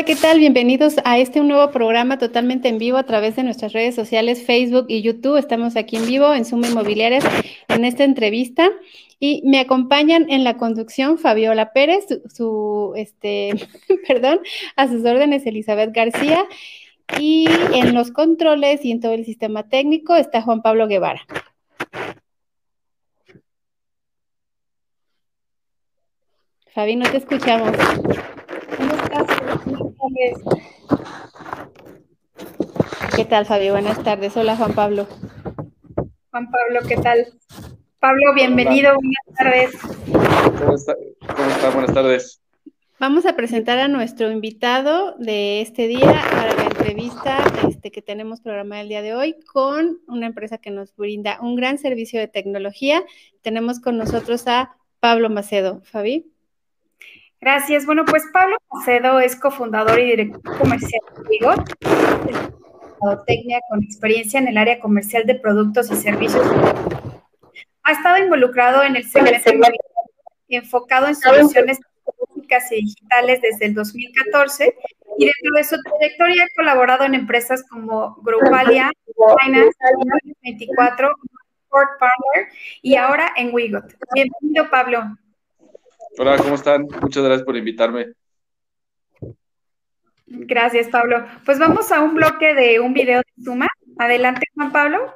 Hola, ¿qué tal? Bienvenidos a este nuevo programa totalmente en vivo a través de nuestras redes sociales Facebook y YouTube. Estamos aquí en vivo en Suma Inmobiliarias en esta entrevista y me acompañan en la conducción Fabiola Pérez, su, este, perdón, a sus órdenes Elizabeth García y en los controles y en todo el sistema técnico está Juan Pablo Guevara. Fabi, no te escuchamos. ¿Qué tal, Fabi? Buenas tardes. Hola, Juan Pablo. Juan Pablo, ¿qué tal? Pablo, bienvenido. Buenas tardes. ¿Cómo está? ¿Cómo está? Buenas tardes. Vamos a presentar a nuestro invitado de este día para la entrevista este, que tenemos programada el día de hoy con una empresa que nos brinda un gran servicio de tecnología. Tenemos con nosotros a Pablo Macedo. Fabi. Gracias. Bueno, pues Pablo Macedo es cofundador y director comercial de Vigo, técnica con experiencia en el área comercial de productos y servicios. Ha estado involucrado en el segmento enfocado en soluciones tecnológicas y digitales desde el 2014 y dentro de su trayectoria ha colaborado en empresas como Grupalia, Finance, 24, Sport Partner y ahora en Wigot. Bienvenido, Pablo. Hola, ¿cómo están? Muchas gracias por invitarme. Gracias, Pablo. Pues vamos a un bloque de un video de Suma. Adelante, Juan Pablo.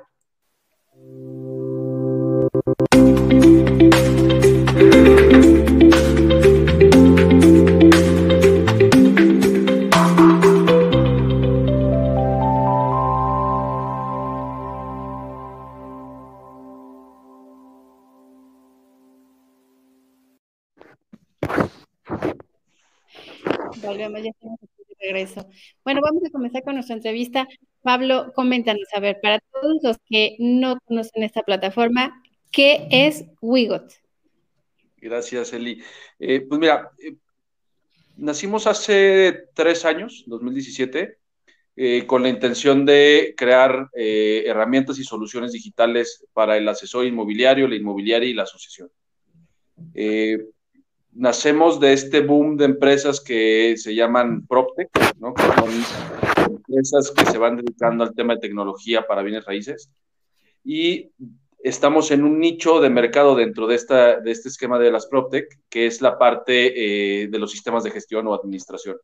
Ya estamos de regreso. Bueno, vamos a comenzar con nuestra entrevista. Pablo, coméntanos, a ver, para todos los que no conocen esta plataforma, ¿qué es Wigot? Gracias, Eli. Eh, pues mira, eh, nacimos hace tres años, 2017, eh, con la intención de crear herramientas y soluciones digitales para el asesor inmobiliario, la inmobiliaria y la asociación nacemos de este boom de empresas que se llaman PropTech, ¿no? que son empresas que se van dedicando al tema de tecnología para bienes raíces. Y estamos en un nicho de mercado dentro de, esta, de este esquema de las PropTech, que es la parte eh, de los sistemas de gestión o administración.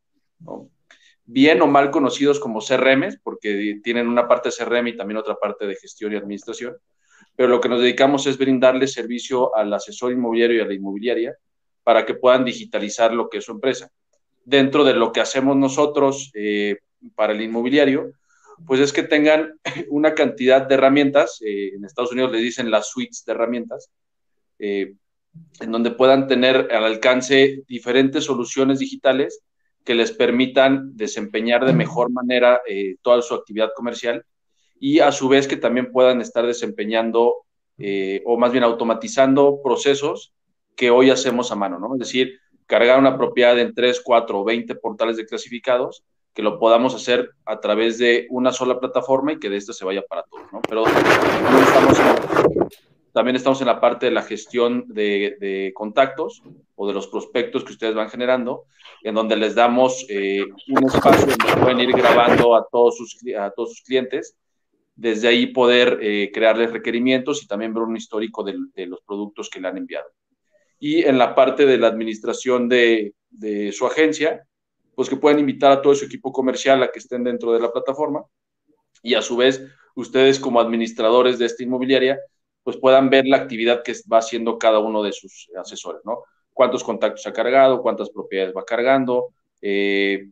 Bien o mal conocidos como CRMs, porque tienen una parte CRM y también otra parte de gestión y administración. Pero lo que nos dedicamos es brindarle servicio al asesor inmobiliario y a la inmobiliaria para que puedan digitalizar lo que es su empresa. Dentro de lo que hacemos nosotros eh, para el inmobiliario, pues es que tengan una cantidad de herramientas, eh, en Estados Unidos le dicen las suites de herramientas, eh, en donde puedan tener al alcance diferentes soluciones digitales que les permitan desempeñar de mejor manera toda su actividad comercial y a su vez que también puedan estar desempeñando o más bien automatizando procesos que hoy hacemos a mano, ¿no? Es decir, cargar una propiedad en 3, 4 o 20 portales de clasificados, que lo podamos hacer a través de una sola plataforma y que de esto se vaya para todos, ¿no? Pero también estamos en la parte de la gestión de, contactos o de los prospectos que ustedes van generando, en donde les damos eh, un espacio donde pueden ir grabando a todos sus, a todos sus clientes, desde ahí poder eh, crearles requerimientos y también ver un histórico de, de los productos que le han enviado y en la parte de la administración de, su agencia, pues que puedan invitar a todo su equipo comercial a que estén dentro de la plataforma y a su vez ustedes como administradores de esta inmobiliaria, pues puedan ver la actividad que va haciendo cada uno de sus asesores, ¿no? Cuántos contactos ha cargado, cuántas propiedades va cargando, eh,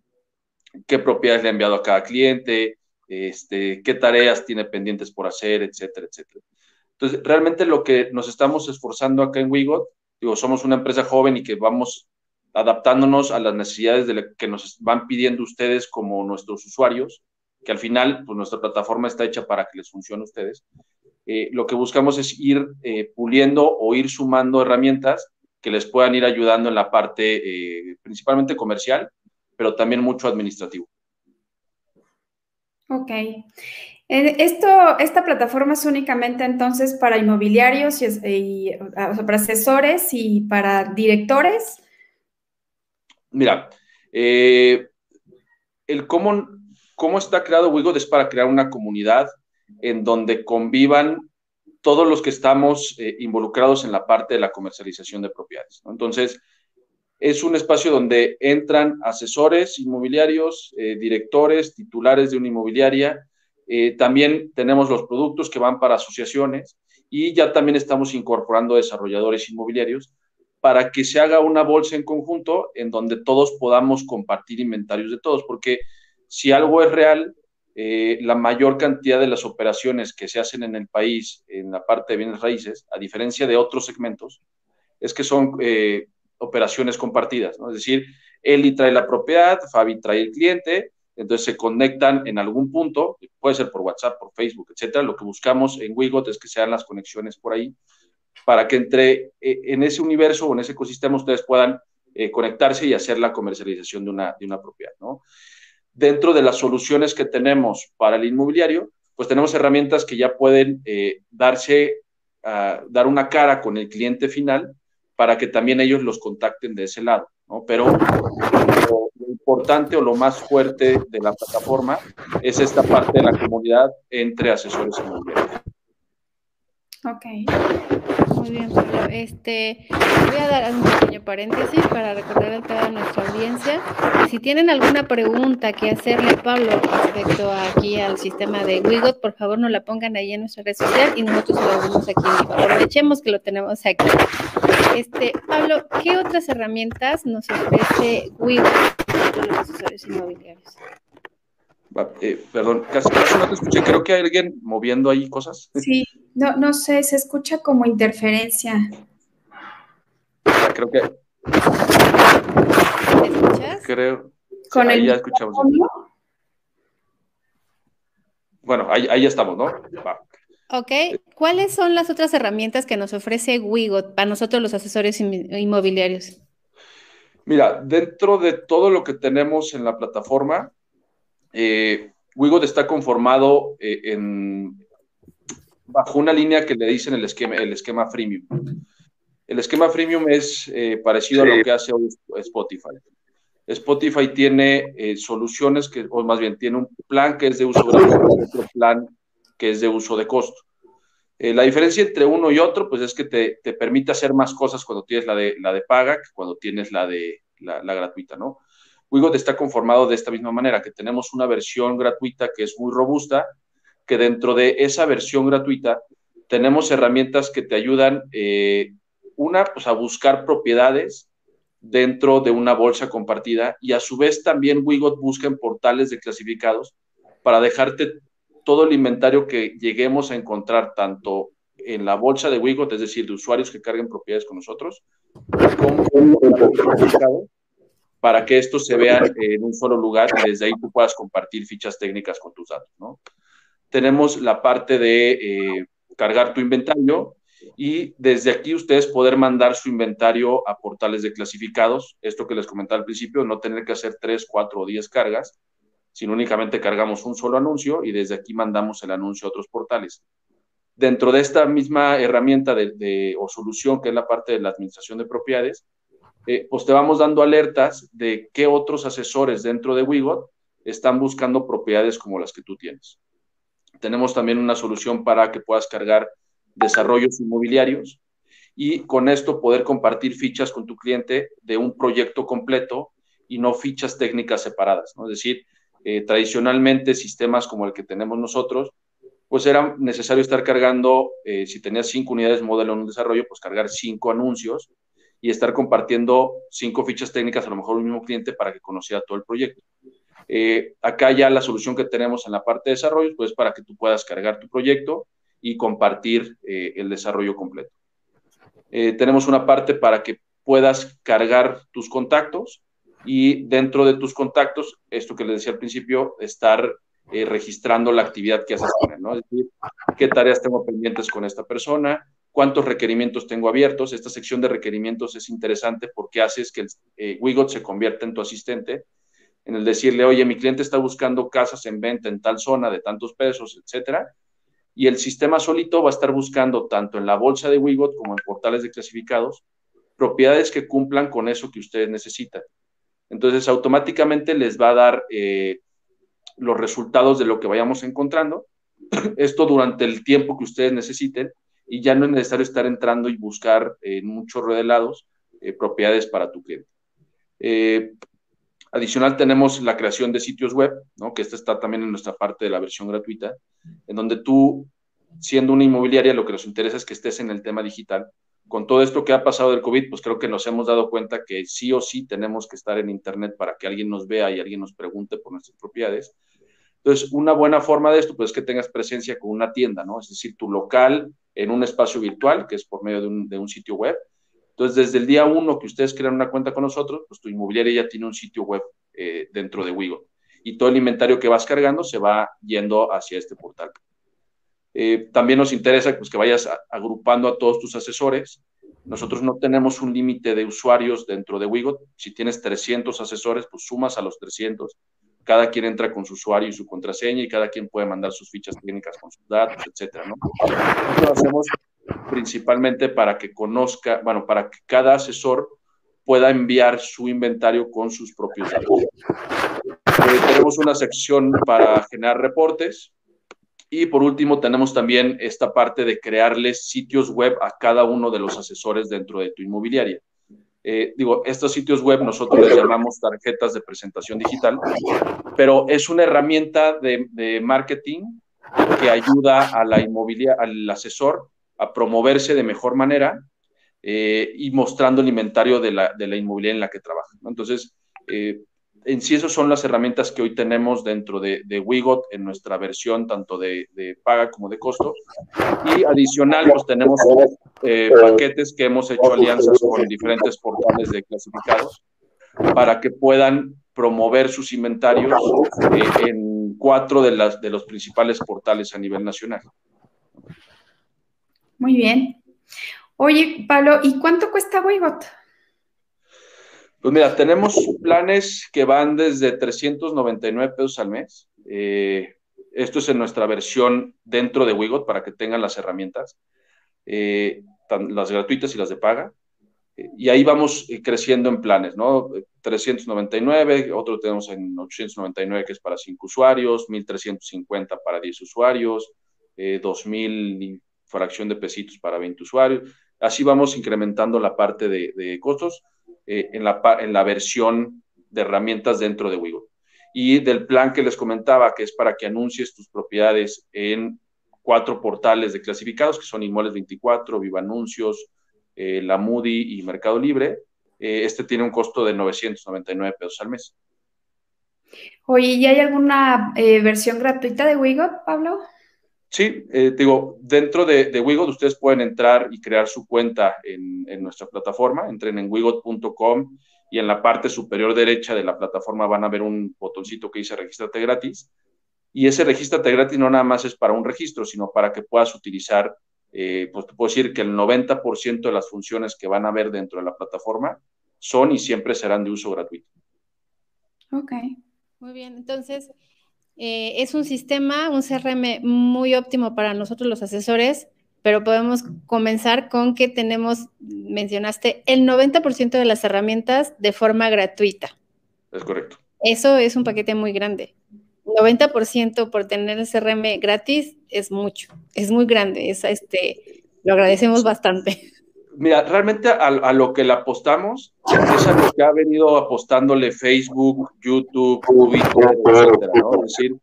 qué propiedades le ha enviado a cada cliente, este, qué tareas tiene pendientes por hacer, etcétera, etcétera. Entonces, realmente lo que nos estamos esforzando acá en Wigot Digo, somos una empresa joven y que vamos adaptándonos a las necesidades de que nos van pidiendo ustedes como nuestros usuarios, que al final, pues nuestra plataforma está hecha para que les funcione a ustedes. Eh, lo que buscamos es ir eh, puliendo o ir sumando herramientas que les puedan ir ayudando en la parte eh, principalmente comercial, pero también mucho administrativo. Ok. Esto, esta plataforma es únicamente entonces para inmobiliarios y, para asesores y para directores. Mira, eh, el cómo, cómo está creado Wigot es para crear una comunidad en donde convivan todos los que estamos eh, involucrados en la parte de la comercialización de propiedades. Entonces, es un espacio donde entran asesores inmobiliarios, eh, directores, titulares de una inmobiliaria. Eh, también tenemos los productos que van para asociaciones y ya también estamos incorporando desarrolladores inmobiliarios para que se haga una bolsa en conjunto en donde todos podamos compartir inventarios de todos, porque si algo es real, eh, la mayor cantidad de las operaciones que se hacen en el país en la parte de bienes raíces, a diferencia de otros segmentos, es que son eh, operaciones compartidas, ¿no? Es decir, Eli trae la propiedad, Fabi trae el cliente, entonces se conectan en algún punto, puede ser por WhatsApp, por Facebook, etcétera. Lo que buscamos en Wigot es que sean las conexiones por ahí, para que entre eh, en ese universo o en ese ecosistema ustedes puedan conectarse y hacer la comercialización de una, de una propiedad, ¿no? dentro de las soluciones que tenemos para el inmobiliario, pues tenemos herramientas que ya pueden eh, darse, uh, dar una cara con el cliente final para que también ellos los contacten de ese lado, ¿no? Pero importante o lo más fuerte de la plataforma es esta parte de la comunidad entre asesores inmobiliarios. Ok, muy bien, Pablo. Este, voy a dar un pequeño paréntesis para recordar a toda nuestra audiencia. Si tienen alguna pregunta que hacerle a Pablo respecto aquí al sistema de Wigot, por favor no la pongan ahí en nuestra red social y nosotros lo hacemos aquí. Aprovechemos que lo tenemos aquí. Este, Pablo, ¿qué otras herramientas nos ofrece Wigot los usuarios inmobiliarios? Eh, perdón, casi, casi, no te escuché. Creo que hay alguien moviendo ahí cosas. Sí, no, no sé, se escucha como interferencia. Creo que. ¿Me escuchas? Creo. Con ahí el ya escuchamos. Bueno, ahí, ahí estamos, ¿no? Va. Ok, ¿cuáles son las otras herramientas que nos ofrece Wigot para nosotros los asesores inmobiliarios? Mira, dentro de todo lo que tenemos en la plataforma, eh, Wigot está conformado eh, en, bajo una línea que le dicen el esquema, el esquema freemium. El esquema freemium es eh, parecido sí. a lo que hace hoy Spotify. Spotify tiene eh, soluciones que, o más bien, tiene un plan que es de uso gratuito y otro plan que es de uso de costo. Eh, la diferencia entre uno y otro, pues es que te, te, permite hacer más cosas cuando tienes la de, la de paga que cuando tienes la de la, gratuita, ¿no? Wigot está conformado de esta misma manera, que tenemos una versión gratuita que es muy robusta, que dentro de esa versión gratuita tenemos herramientas que te ayudan, eh, una, pues a buscar propiedades dentro de una bolsa compartida y a su vez también Wigot busca en portales de clasificados para dejarte todo el inventario que lleguemos a encontrar tanto en la bolsa de Wigot, es decir, de usuarios que carguen propiedades con nosotros, como para que esto se vea en un solo lugar y desde ahí tú puedas compartir fichas técnicas con tus datos, ¿no? Tenemos la parte de eh, cargar tu inventario y desde aquí ustedes poder mandar su inventario a portales de clasificados. Esto que les comentaba al principio, no tener que hacer tres, cuatro o diez cargas, sino únicamente cargamos un solo anuncio y desde aquí mandamos el anuncio a otros portales. Dentro de esta misma herramienta de, o solución que es la parte de la administración de propiedades, eh, pues te vamos dando alertas de qué otros asesores dentro de Wigot están buscando propiedades como las que tú tienes. Tenemos también una solución para que puedas cargar desarrollos inmobiliarios y con esto poder compartir fichas con tu cliente de un proyecto completo y no fichas técnicas separadas. ¿no? Es decir, eh, tradicionalmente sistemas como el que tenemos nosotros, pues era necesario estar cargando, eh, si tenías cinco unidades modelo en un desarrollo, pues cargar cinco anuncios y estar compartiendo cinco fichas técnicas a lo mejor un mismo cliente para que conociera todo el proyecto. Eh, acá ya la solución que tenemos en la parte de desarrollo, pues para que tú puedas cargar tu proyecto y compartir el desarrollo completo. Tenemos una parte para que puedas cargar tus contactos y dentro de tus contactos, esto que les decía al principio, estar eh, registrando la actividad que haces con él, ¿no? Es decir, qué tareas tengo pendientes con esta persona, cuántos requerimientos tengo abiertos. Esta sección de requerimientos es interesante porque haces que el, eh, Wigot se convierta en tu asistente, en el decirle, oye, mi cliente está buscando casas en venta en tal zona de tantos pesos, etcétera. Y el sistema solito va a estar buscando tanto en la bolsa de Wigot como en portales de clasificados propiedades que cumplan con eso que ustedes necesitan. Entonces, automáticamente les va a dar eh, los resultados de lo que vayamos encontrando. Esto durante el tiempo que ustedes necesiten y ya no es necesario estar entrando y buscar en un de lados eh, propiedades para tu cliente. Eh, adicional tenemos la creación de sitios web, ¿no? que esta está también en nuestra parte de la versión gratuita, en donde tú, siendo una inmobiliaria, lo que nos interesa es que estés en el tema digital. Con todo esto que ha pasado del COVID, pues creo que nos hemos dado cuenta que sí o sí tenemos que estar en Internet para que alguien nos vea y alguien nos pregunte por nuestras propiedades. Entonces, una buena forma de esto, pues es que tengas presencia con una tienda, ¿no? Es decir, tu local en un espacio virtual, que es por medio de un, sitio web, entonces, desde el día uno que ustedes crean una cuenta con nosotros, pues tu inmobiliaria ya tiene un sitio web eh, dentro de Wigo. Y todo el inventario que vas cargando se va yendo hacia este portal. Eh, también nos interesa pues, que vayas agrupando a todos tus asesores. Nosotros no tenemos un límite de usuarios dentro de Wigo. Si tienes 300 asesores, pues sumas a los 300. Cada quien entra con su usuario y su contraseña y cada quien puede mandar sus fichas técnicas con sus datos, etcétera. ¿no? Nosotros hacemos principalmente para que conozca, bueno, para que cada asesor pueda enviar su inventario con sus propios datos. Eh, tenemos una sección para generar reportes y por último tenemos también esta parte de crearles sitios web a cada uno de los asesores dentro de tu inmobiliaria. Eh, digo, estos sitios web nosotros les llamamos tarjetas de presentación digital, pero es una herramienta de, marketing que ayuda a la inmobiliaria, al asesor a promoverse de mejor manera eh, y mostrando el inventario de la, de la, inmobiliaria en la que trabaja. Entonces, eh, en sí, esas son las herramientas que hoy tenemos dentro de, de Wigot en nuestra versión tanto de, de, paga como de costo. Y adicional, pues tenemos eh, paquetes que hemos hecho alianzas con diferentes portales de clasificados para que puedan promover sus inventarios en cuatro de, las, de los principales portales a nivel nacional. Muy bien. Oye, Pablo, ¿y cuánto cuesta Wigot? Pues mira, tenemos planes que van desde 399 pesos al mes. Eh, esto es en nuestra versión dentro de Wigot para que tengan las herramientas, eh, las gratuitas y las de paga. Eh, y ahí vamos creciendo en planes, ¿no? 399, otro tenemos en 899 que es para 5 usuarios, 1350 para 10 usuarios, 2000 fracción de pesitos para 20 usuarios. Así vamos incrementando la parte de, costos eh, en, la, en la versión de herramientas dentro de Wigo. Y del plan que les comentaba, que es para que anuncies tus propiedades en cuatro portales de clasificados, que son Inmuebles 24, Viva Anuncios, eh, La Moody y Mercado Libre. Eh, este tiene un costo de 999 pesos al mes. Oye, ¿y hay alguna versión gratuita de Wigo, Pablo? Sí, eh, digo, dentro de, de Wigot ustedes pueden entrar y crear su cuenta en, nuestra plataforma. Entren en wigot.com y en la parte superior derecha de la plataforma van a ver un botoncito que dice Regístrate gratis. Y ese Regístrate gratis no nada más es para un registro, sino para que puedas utilizar, eh, pues te puedo decir que el 90% de las funciones que van a ver dentro de la plataforma son y siempre serán de uso gratuito. Ok, muy bien. Entonces, eh, es un sistema, un CRM muy óptimo para nosotros los asesores, pero podemos comenzar con que tenemos, mencionaste, el 90% de las herramientas de forma gratuita. Es correcto. Eso es un paquete muy grande. 90% por tener el CRM gratis es mucho, es muy grande, es, este, lo agradecemos bastante. Mira, realmente a, lo que le apostamos es a lo que ha venido apostándole Facebook, YouTube, Twitter, etcétera, ¿no? Es decir,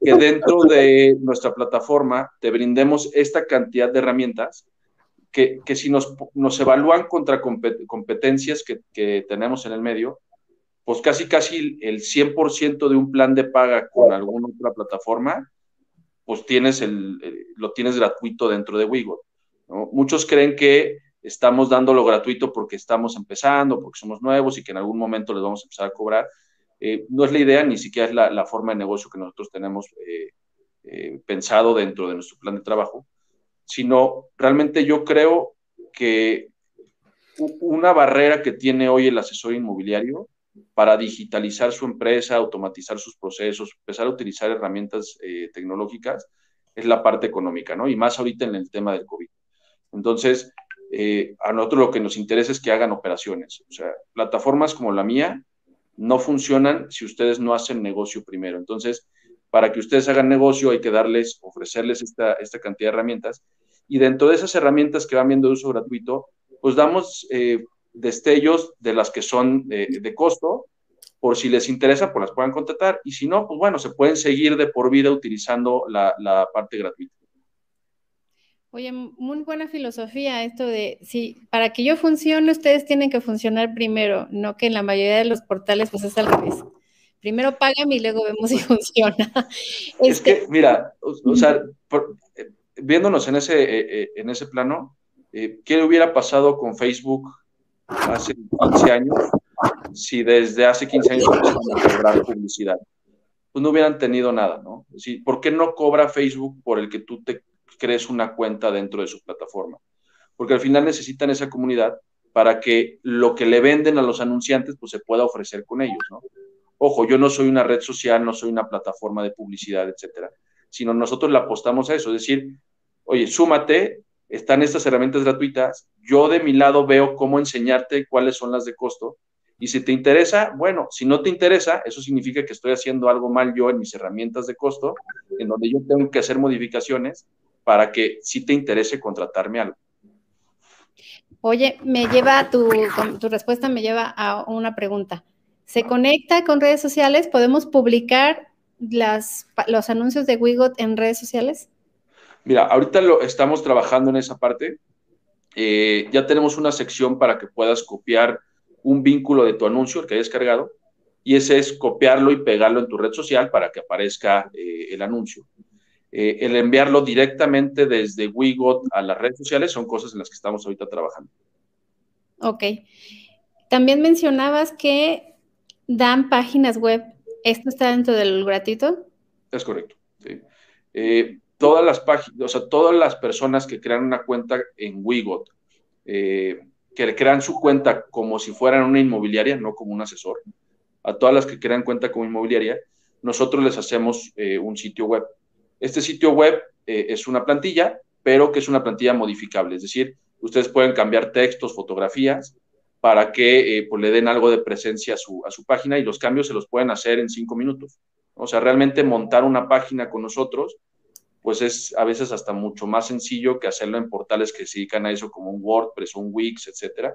que dentro de nuestra plataforma te brindemos esta cantidad de herramientas que, que si nos, nos, evalúan contra competencias que, que, tenemos en el medio, pues casi casi el 100% de un plan de paga con alguna otra plataforma, pues tienes el, lo tienes gratuito dentro de Wigo. Muchos creen que estamos dándolo gratuito porque estamos empezando, porque somos nuevos y que en algún momento les vamos a empezar a cobrar. Eh, no es la idea, ni siquiera es la, forma de negocio que nosotros tenemos eh, eh, pensado dentro de nuestro plan de trabajo, sino realmente yo creo que una barrera que tiene hoy el asesor inmobiliario para digitalizar su empresa, automatizar sus procesos, empezar a utilizar herramientas tecnológicas, es la parte económica, ¿no? Y más ahorita en el tema del COVID. Entonces, eh, a nosotros lo que nos interesa es que hagan operaciones. O sea, plataformas como la mía no funcionan si ustedes no hacen negocio primero. Entonces, para que ustedes hagan negocio hay que darles, ofrecerles esta, esta cantidad de herramientas. Y dentro de esas herramientas que van viendo de uso gratuito, pues damos eh, destellos de las que son de costo, por si les interesa, pues las puedan contratar. Y si no, pues bueno, se pueden seguir de por vida utilizando la, la parte gratuita. Oye, muy buena filosofía esto de, sí, para que yo funcione, ustedes tienen que funcionar primero, no que en la mayoría de los portales pues es al revés. Primero pagan y luego vemos si funciona. Es que, este mira, o, sea, eh, viéndonos en ese, eh, eh, en ese plano, ¿qué hubiera pasado con Facebook hace 15 años si desde hace 15 años empezaron a cobrar publicidad? Pues no hubieran tenido nada, ¿no? ¿Por qué no cobra Facebook por el que tú te crees una cuenta dentro de su plataforma. Porque al final necesitan esa comunidad para que lo que le venden a los anunciantes pues se pueda ofrecer con ellos, ¿no? Ojo, yo no soy una red social, no soy una plataforma de publicidad, etcétera, sino nosotros le apostamos a eso, es decir, oye, súmate, están estas herramientas gratuitas, yo de mi lado veo cómo enseñarte cuáles son las de costo, y si te interesa, bueno, si no te interesa, eso significa que estoy haciendo algo mal yo en mis herramientas de costo, en donde yo tengo que hacer modificaciones para que sí te interese contratarme algo. Oye, me lleva tu, tu respuesta me lleva a una pregunta. ¿Se conecta con redes sociales? ¿Podemos publicar las, los anuncios de Wigot en redes sociales? Mira, ahorita lo estamos trabajando en esa parte. Eh, ya tenemos una sección para que puedas copiar un vínculo de tu anuncio, el que hayas cargado, y ese es copiarlo y pegarlo en tu red social para que aparezca eh, el anuncio. Eh, el enviarlo directamente desde Wigot a las redes sociales son cosas en las que estamos ahorita trabajando. Ok. También mencionabas que dan páginas web. ¿Esto está dentro del gratuito? Es correcto. Eh, todas las páginas, o sea, todas las personas que crean una cuenta en Wigot, eh, que crean su cuenta como si fueran una inmobiliaria, no como un asesor, a todas las que crean cuenta como inmobiliaria, nosotros les hacemos un sitio web este sitio web eh, es una plantilla, pero que es una plantilla modificable, es decir, ustedes pueden cambiar textos, fotografías, para que eh, pues, le den algo de presencia a su, a su página y los cambios se los pueden hacer en cinco minutos. O sea, realmente montar una página con nosotros, pues es a veces hasta mucho más sencillo que hacerlo en portales que se dedican a eso, como un WordPress, un Wix, etcétera,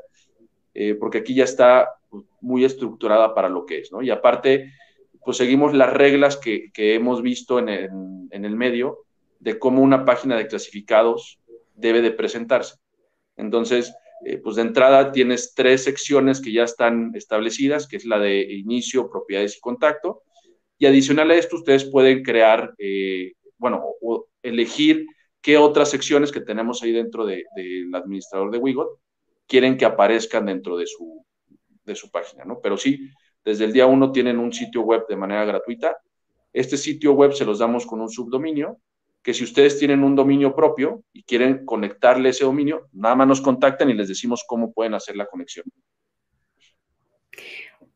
eh, porque aquí ya está pues, muy estructurada para lo que es, ¿no? Y aparte, pues seguimos las reglas que, hemos visto en el, medio de cómo una página de clasificados debe de presentarse. Entonces, eh, pues de entrada tienes tres secciones que ya están establecidas, que es la de inicio, propiedades y contacto. Y adicional a esto, ustedes pueden crear, eh, bueno, o elegir qué otras secciones que tenemos ahí dentro del administrador de Wigot quieren que aparezcan dentro de su, de su página, ¿no? Pero sí, desde el día uno tienen un sitio web de manera gratuita. Este sitio web se los damos con un subdominio, que si ustedes tienen un dominio propio y quieren conectarle ese dominio, nada más nos contactan y les decimos cómo pueden hacer la conexión.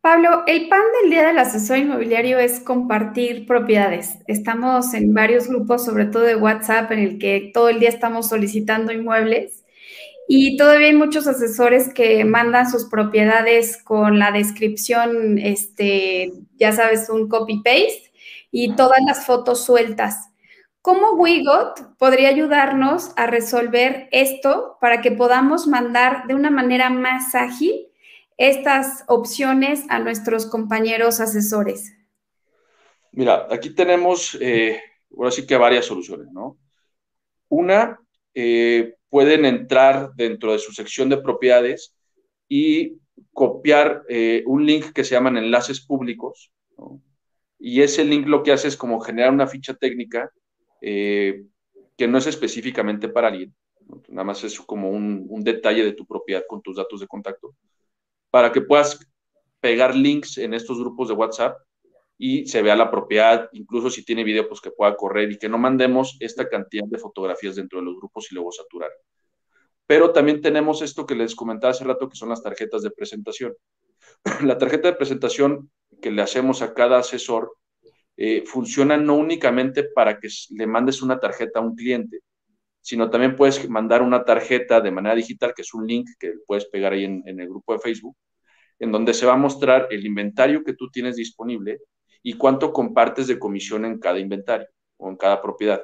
Pablo, el pan del día del asesor inmobiliario es compartir propiedades. Estamos en varios grupos, sobre todo de WhatsApp, en el que todo el día estamos solicitando inmuebles y todavía hay muchos asesores que mandan sus propiedades con la descripción, este, ya sabes, un copy-paste y todas las fotos sueltas. ¿Cómo Wigot podría ayudarnos a resolver esto para que podamos mandar de una manera más ágil estas opciones a nuestros compañeros asesores? Mira, aquí tenemos, eh, ahora sí que varias soluciones, ¿no? Una, eh, pueden entrar dentro de su sección de propiedades y copiar eh, un link que se llaman enlaces públicos. Y ese link lo que hace es como generar una ficha técnica eh, que no es específicamente para alguien, nada más es como un, un detalle de tu propiedad con tus datos de contacto, para que puedas pegar links en estos grupos de WhatsApp y se vea la propiedad, incluso si tiene video, pues que pueda correr y que no mandemos esta cantidad de fotografías dentro de los grupos y luego saturar. Pero también tenemos esto que les comentaba hace rato, que son las tarjetas de presentación. La tarjeta de presentación que le hacemos a cada asesor eh, funciona no únicamente para que le mandes una tarjeta a un cliente, sino también puedes mandar una tarjeta de manera digital, que es un link que puedes pegar ahí en, en el grupo de Facebook, en donde se va a mostrar el inventario que tú tienes disponible y cuánto compartes de comisión en cada inventario o en cada propiedad.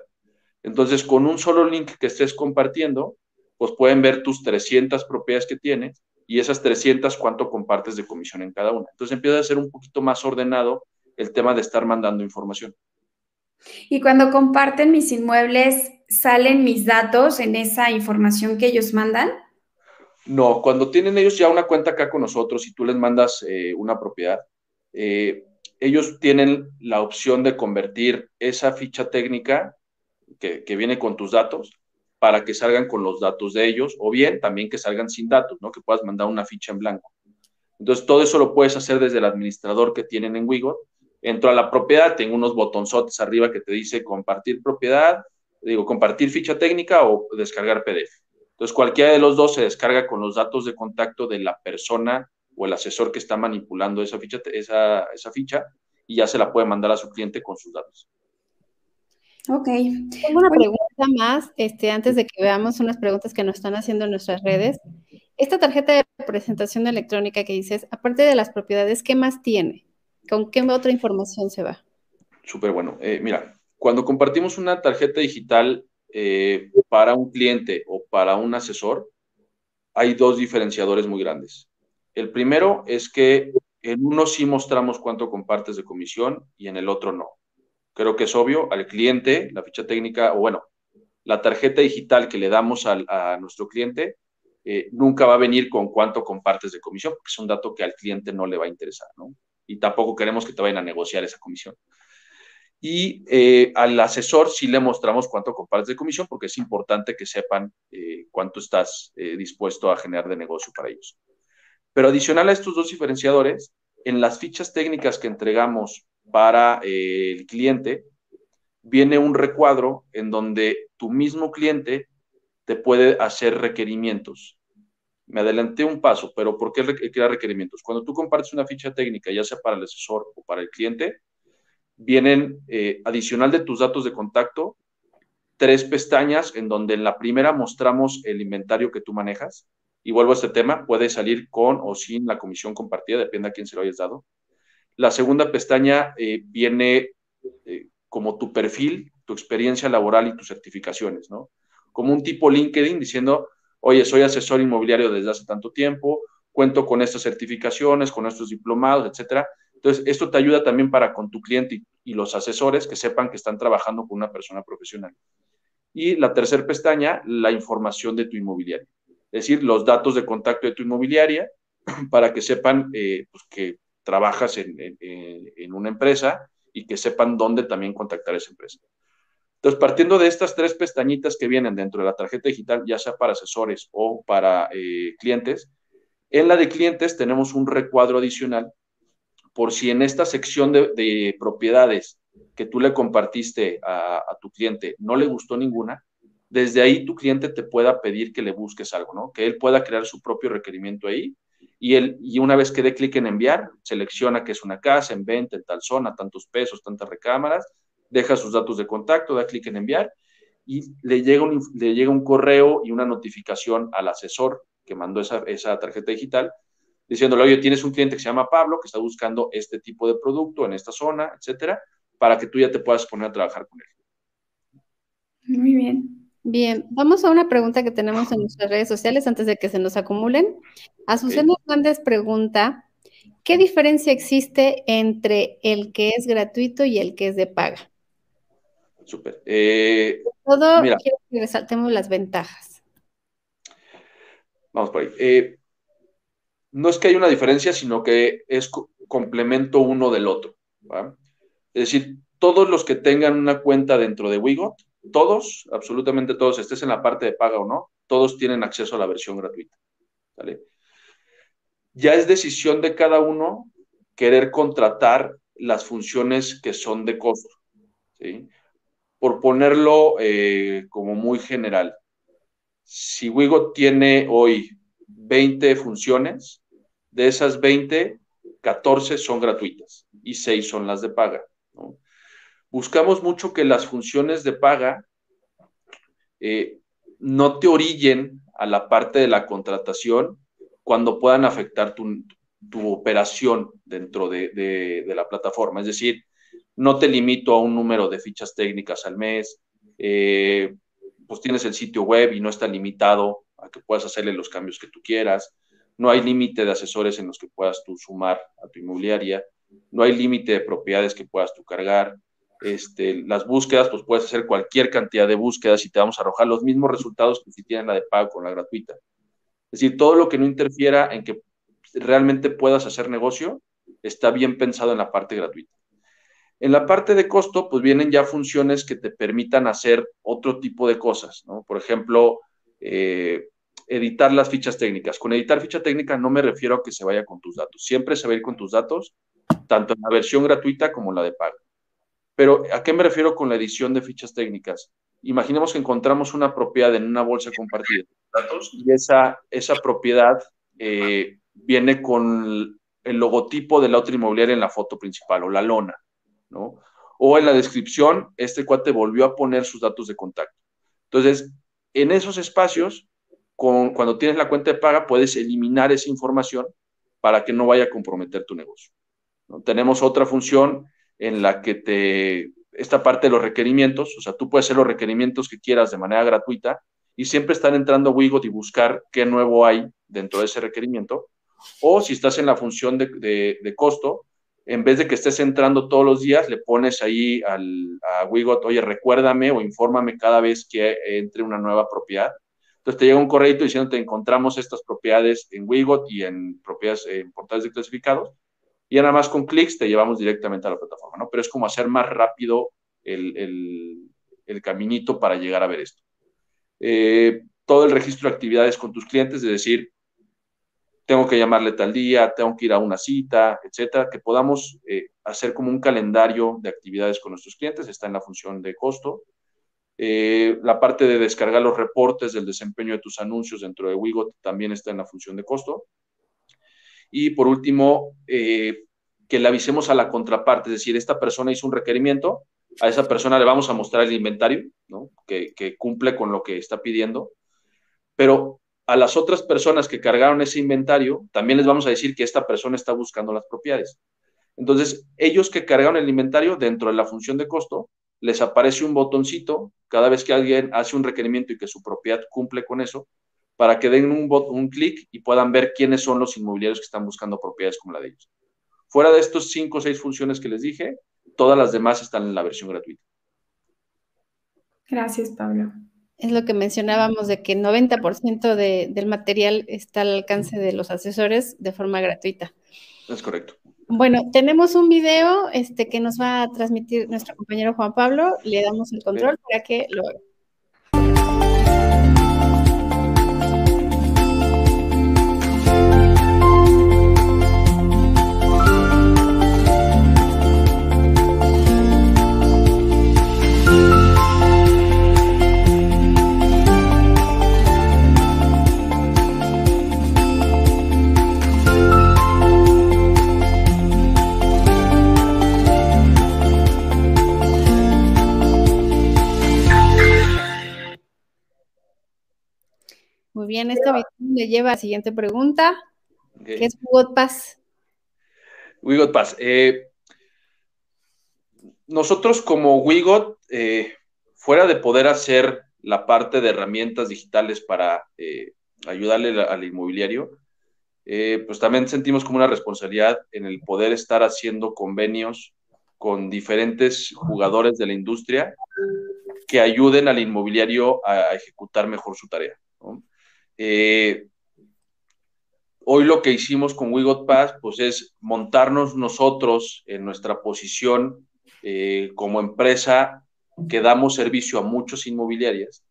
Entonces, con un solo link que estés compartiendo, pues pueden ver tus 300 propiedades que tienes y esas 300 cuánto compartes de comisión en cada una. Entonces empieza a ser un poquito más ordenado el tema de estar mandando información. Y cuando comparten mis inmuebles, ¿salen mis datos en esa información que ellos mandan? No, cuando tienen ellos ya una cuenta acá con nosotros y tú les mandas eh, una propiedad, eh, ellos tienen la opción de convertir esa ficha técnica que, viene con tus datos para que salgan con los datos de ellos o bien también que salgan sin datos, ¿no? Que puedas mandar una ficha en blanco. Entonces, todo eso lo puedes hacer desde el administrador que tienen en Wigot entro a la propiedad, tengo unos botonzotes arriba que te dice compartir propiedad, digo, compartir ficha técnica o descargar PDF. Entonces, cualquiera de los dos se descarga con los datos de contacto de la persona o el asesor que está manipulando esa ficha, esa, esa ficha y ya se la puede mandar a su cliente con sus datos. Ok. Tengo una pregunta más, este, antes de que veamos unas preguntas que nos están haciendo en nuestras redes. Esta tarjeta de presentación electrónica que dices, aparte de las propiedades, ¿qué más tiene? ¿Con qué otra información se va? Súper bueno. Eh, mira, cuando compartimos una tarjeta digital eh, para un cliente o para un asesor, hay dos diferenciadores muy grandes. El primero es que en uno sí mostramos cuánto compartes de comisión y en el otro no. Creo que es obvio, al cliente, la ficha técnica, o bueno, la tarjeta digital que le damos a nuestro cliente, eh, nunca va a venir con cuánto compartes de comisión, porque es un dato que al cliente no le va a interesar, ¿no? y tampoco queremos que te vayan a negociar esa comisión. Y eh, al asesor sí le mostramos cuánto compartes de comisión porque es importante que sepan eh, cuánto estás dispuesto a generar de negocio para ellos. Pero adicional a estos dos diferenciadores, en las fichas técnicas que entregamos para el cliente, viene un recuadro en donde tu mismo cliente te puede hacer requerimientos me adelanté un paso, pero ¿por qué crear requerimientos? Cuando tú compartes una ficha técnica, ya sea para el asesor o para el cliente, vienen eh, adicional de tus datos de contacto, tres pestañas en donde en la primera mostramos el inventario que tú manejas. Y vuelvo a este tema, puede salir con o sin la comisión compartida, depende a quién se lo hayas dado. La segunda pestaña eh, viene eh, como tu perfil, tu experiencia laboral y tus certificaciones, ¿no? Como un tipo LinkedIn diciendo, oye, soy asesor inmobiliario desde hace tanto tiempo, cuento con estas certificaciones, con estos diplomados, etcétera. Entonces, esto te ayuda también para con tu cliente y, los asesores que sepan que están trabajando con una persona profesional. Y la tercera pestaña, la información de tu inmobiliaria. Es decir, los datos de contacto de tu inmobiliaria para que sepan eh, pues, que trabajas en, en, una empresa y que sepan dónde también contactar a esa empresa. Entonces, partiendo de estas tres pestañitas que vienen dentro de la tarjeta digital, ya sea para asesores o para eh, clientes, en la de clientes tenemos un recuadro adicional por si en esta sección de, propiedades que tú le compartiste a, tu cliente no le gustó ninguna, desde ahí tu cliente te pueda pedir que le busques algo, ¿no? Que él pueda crear su propio requerimiento ahí y, él, y una vez que dé clic en enviar, selecciona que es una casa en venta en tal zona, tantos pesos, tantas recámaras, deja sus datos de contacto, da clic en enviar y le llega un, le llega un correo y una notificación al asesor que mandó esa, esa tarjeta digital diciéndole, oye, tienes un cliente que se llama Pablo que está buscando este tipo de producto en esta zona, etcétera, para que tú ya te puedas poner a trabajar con él. Muy bien. Bien, vamos a una pregunta que tenemos en nuestras redes sociales antes de que se nos acumulen. Azucena Hernández pregunta, ¿qué diferencia existe entre el que es gratuito y el que es de paga? Súper. Eh, todo quiero que resaltemos las ventajas. Vamos por ahí. Eh, no es que haya una diferencia, sino que es complemento uno del otro. Es decir, todos los que tengan una cuenta dentro de Wigot, todos, absolutamente todos, estés en la parte de paga o no, todos tienen acceso a la versión gratuita. Ya es decisión de cada uno querer contratar las funciones que son de costo. ¿sí? por ponerlo eh, como muy general, si Wigo tiene hoy 20 funciones, de esas 20, 14 son gratuitas y 6 son las de paga. Buscamos mucho que las funciones de paga eh, no te orillen a la parte de la contratación cuando puedan afectar tu, tu operación dentro de, la plataforma. Es decir, no te limito a un número de fichas técnicas al mes, eh, pues tienes el sitio web y no está limitado a que puedas hacerle los cambios que tú quieras, no hay límite de asesores en los que puedas tú sumar a tu inmobiliaria, no hay límite de propiedades que puedas tú cargar, este, las búsquedas, pues puedes hacer cualquier cantidad de búsquedas y te vamos a arrojar los mismos resultados que si tienen la de pago con la gratuita. Es decir, todo lo que no interfiera en que realmente puedas hacer negocio está bien pensado en la parte gratuita. En la parte de costo, pues vienen ya funciones que te permitan hacer otro tipo de cosas, ¿no? Por ejemplo, eh, editar las fichas técnicas. Con editar ficha técnica no me refiero a que se vaya con tus datos. Siempre se va a ir con tus datos, tanto en la versión gratuita como en la de pago. Pero ¿a qué me refiero con la edición de fichas técnicas? Imaginemos que encontramos una propiedad en una bolsa compartida y esa, esa propiedad eh, viene con el logotipo de la otra inmobiliaria en la foto principal o la lona, ¿no? O en la descripción, este cuate volvió a poner sus datos de contacto. Entonces, en esos espacios, con, cuando tienes la cuenta de paga, puedes eliminar esa información para que no vaya a comprometer tu negocio. ¿no? Tenemos otra función en la que te, esta parte de los requerimientos, o sea, tú puedes hacer los requerimientos que quieras de manera gratuita y siempre están entrando a Wigot y buscar qué nuevo hay dentro de ese requerimiento. O si estás en la función de, costo, en vez de que estés entrando todos los días, le pones ahí al, a Wigot, oye, recuérdame o infórmame cada vez que entre una nueva propiedad. Entonces te llega un correo diciendo te encontramos estas propiedades en Wigot y en propiedades en portales de clasificados y nada más con clics te llevamos directamente a la plataforma, ¿no? Pero es como hacer más rápido el, caminito para llegar a ver esto. Eh, todo el registro de actividades con tus clientes, es decir, tengo que llamarle tal día, tengo que ir a una cita, etcétera, que podamos eh, hacer como un calendario de actividades con nuestros clientes, está en la función de costo. Eh, la parte de descargar los reportes del desempeño de tus anuncios dentro de Wigot también está en la función de costo. Y por último, eh, que le avisemos a la contraparte, es decir, esta persona hizo un requerimiento, a esa persona le vamos a mostrar el inventario, ¿no? que, cumple con lo que está pidiendo, pero a las otras personas que cargaron ese inventario, también les vamos a decir que esta persona está buscando las propiedades. Entonces, ellos que cargaron el inventario dentro de la función de costo, les aparece un botoncito cada vez que alguien hace un requerimiento y que su propiedad cumple con eso, para que den un, un clic y puedan ver quiénes son los inmobiliarios que están buscando propiedades como la de ellos. Fuera de estos cinco o seis funciones que les dije, todas las demás están en la versión gratuita. Gracias, Pablo. Es lo que mencionábamos de que 90% de, del material está al alcance de los asesores de forma gratuita. Es correcto. Bueno, tenemos un video este, que nos va a transmitir nuestro compañero Juan Pablo. Le damos el control para que lo bien, esta me lleva a la siguiente pregunta. ¿Qué es Pass? WeGot Pass. Eh, nosotros como WeGot, eh, fuera de poder hacer la parte de herramientas digitales para eh, ayudarle al inmobiliario, pues también sentimos como una responsabilidad en el poder estar haciendo convenios con diferentes jugadores de la industria que ayuden al inmobiliario a, ejecutar mejor su tarea. Eh, hoy lo que hicimos con We Got Pass, pues es montarnos nosotros en nuestra posición eh, como empresa que damos servicio a muchos inmobiliarias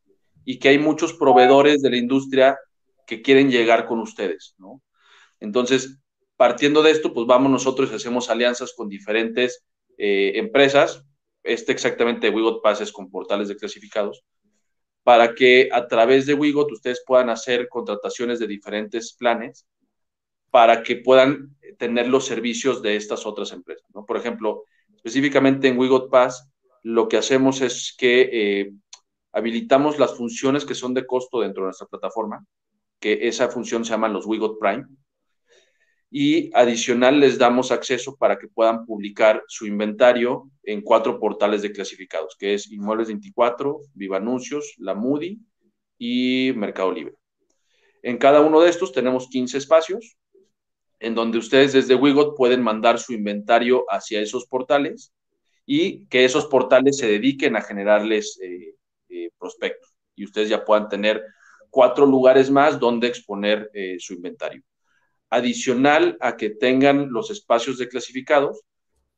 y que hay muchos proveedores de la industria que quieren llegar con ustedes, ¿no? Entonces, partiendo de esto, pues vamos nosotros y hacemos alianzas con diferentes eh, empresas. Este exactamente We Got Pass es con portales de clasificados para que a través de Wigot ustedes puedan hacer contrataciones de diferentes planes para que puedan tener los servicios de estas otras empresas. ¿no? Por ejemplo, específicamente en Wigot Pass, lo que hacemos es que eh, habilitamos las funciones que son de costo dentro de nuestra plataforma, que esa función se llama los Wigot Prime. Y adicional les damos acceso para que puedan publicar su inventario en cuatro portales de clasificados, que es Inmuebles 24, Viva Anuncios, La Moody y Mercado Libre. En cada uno de estos tenemos 15 espacios en donde ustedes desde Wigot pueden mandar su inventario hacia esos portales y que esos portales se dediquen a generarles eh, eh, prospectos y ustedes ya puedan tener cuatro lugares más donde exponer eh, su inventario. Adicional a que tengan los espacios de clasificados,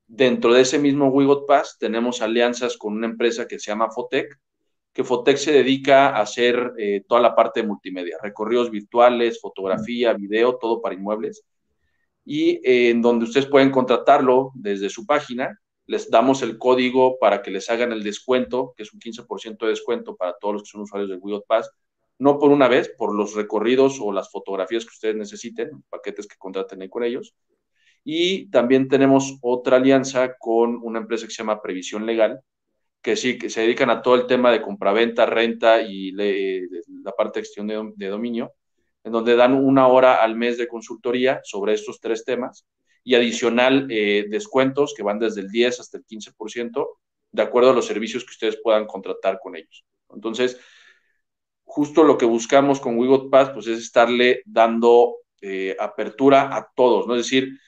dentro de ese mismo Wigot Pass tenemos alianzas con una empresa que se llama Fotec, que Fotec se dedica a hacer toda la parte de multimedia, recorridos virtuales, fotografía, video, todo para inmuebles y en donde ustedes pueden contratarlo desde su página. Les damos el código para que les hagan el descuento, que es un 15% de descuento para todos los que son usuarios del Wigot Pass, no por una vez, por los recorridos o las fotografías que ustedes necesiten, paquetes que contraten ahí con ellos. Y también tenemos otra alianza con una empresa que se llama Previsión Legal, que sí, que se dedican a todo el tema de compraventa, renta y la parte de gestión de dominio en donde dan una hora al mes de consultoría sobre estos tres temas y adicional eh, descuentos que van desde el 10 hasta el 15% de acuerdo a los servicios que ustedes puedan contratar con ellos. Entonces, justo lo que buscamos con Wigot Pass pues es estarle dando eh, apertura a todos, ¿no? Es decir,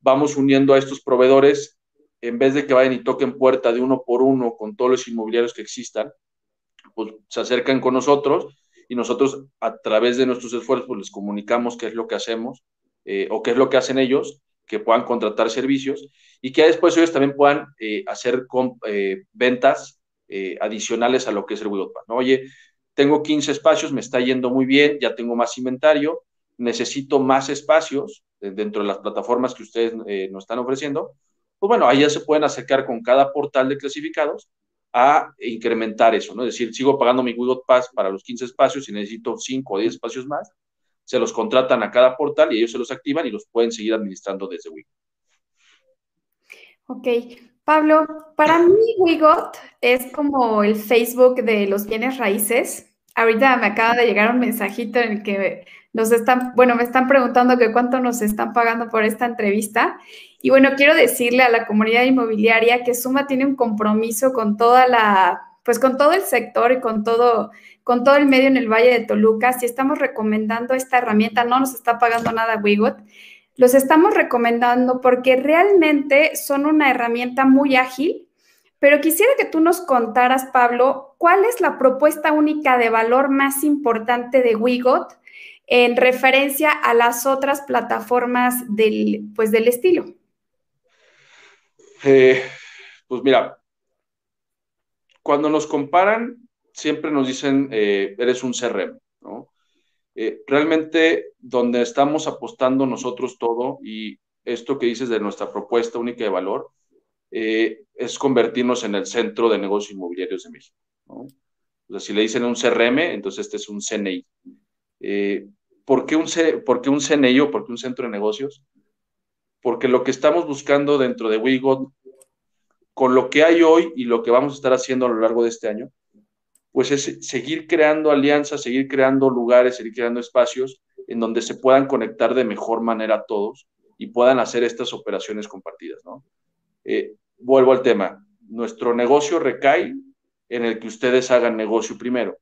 vamos uniendo a estos proveedores en vez de que vayan y toquen puerta de uno por uno con todos los inmobiliarios que existan, pues se acercan con nosotros y nosotros a través de nuestros esfuerzos pues, les comunicamos qué es lo que hacemos eh, o qué es lo que hacen ellos, que puedan contratar servicios y que después ellos también puedan eh, hacer ventas adicionales a lo que es el Widowpass. ¿no? Oye, tengo 15 espacios, me está yendo muy bien, ya tengo más inventario, necesito más espacios dentro de las plataformas que ustedes nos están ofreciendo. Pues bueno, ahí ya se pueden acercar con cada portal de clasificados a incrementar eso, ¿no? Es decir, sigo pagando mi Google Pass para los 15 espacios y necesito 5 o 10 espacios más, se los contratan a cada portal y ellos se los activan y los pueden seguir administrando desde Wigot. Ok, Pablo, para mí Wigot es como el Facebook de los bienes raíces. Ahorita me acaba de llegar un mensajito en el que nos están, bueno, me están preguntando que cuánto nos están pagando por esta entrevista y bueno, quiero decirle a la comunidad inmobiliaria que Suma tiene un compromiso con toda la, pues con todo el sector y con todo, con todo el medio en el Valle de Toluca. Si estamos recomendando esta herramienta, no nos está pagando nada Wigot. Los estamos recomendando porque realmente son una herramienta muy ágil, pero quisiera que tú nos contaras, Pablo, cuál es la propuesta única de valor más importante de Wigot en referencia a las otras plataformas del, pues, del estilo. Eh, pues mira, cuando nos comparan, siempre nos dicen, eh, eres un CRM. Eh, realmente donde estamos apostando nosotros todo y esto que dices de nuestra propuesta única de valor es convertirnos en el centro de negocios inmobiliarios de México. O sea, si le dicen un CRM, entonces este es un CNI. ¿por, qué un, ¿Por qué un CNI o por qué un centro de negocios? porque lo que estamos buscando dentro de WeGod, con lo que hay hoy y lo que vamos a estar haciendo a lo largo de este año, pues es seguir creando alianzas, seguir creando lugares, seguir creando espacios en donde se puedan conectar de mejor manera todos y puedan hacer estas operaciones compartidas, ¿no? Eh, vuelvo al tema, nuestro negocio recae en el que ustedes hagan negocio primero,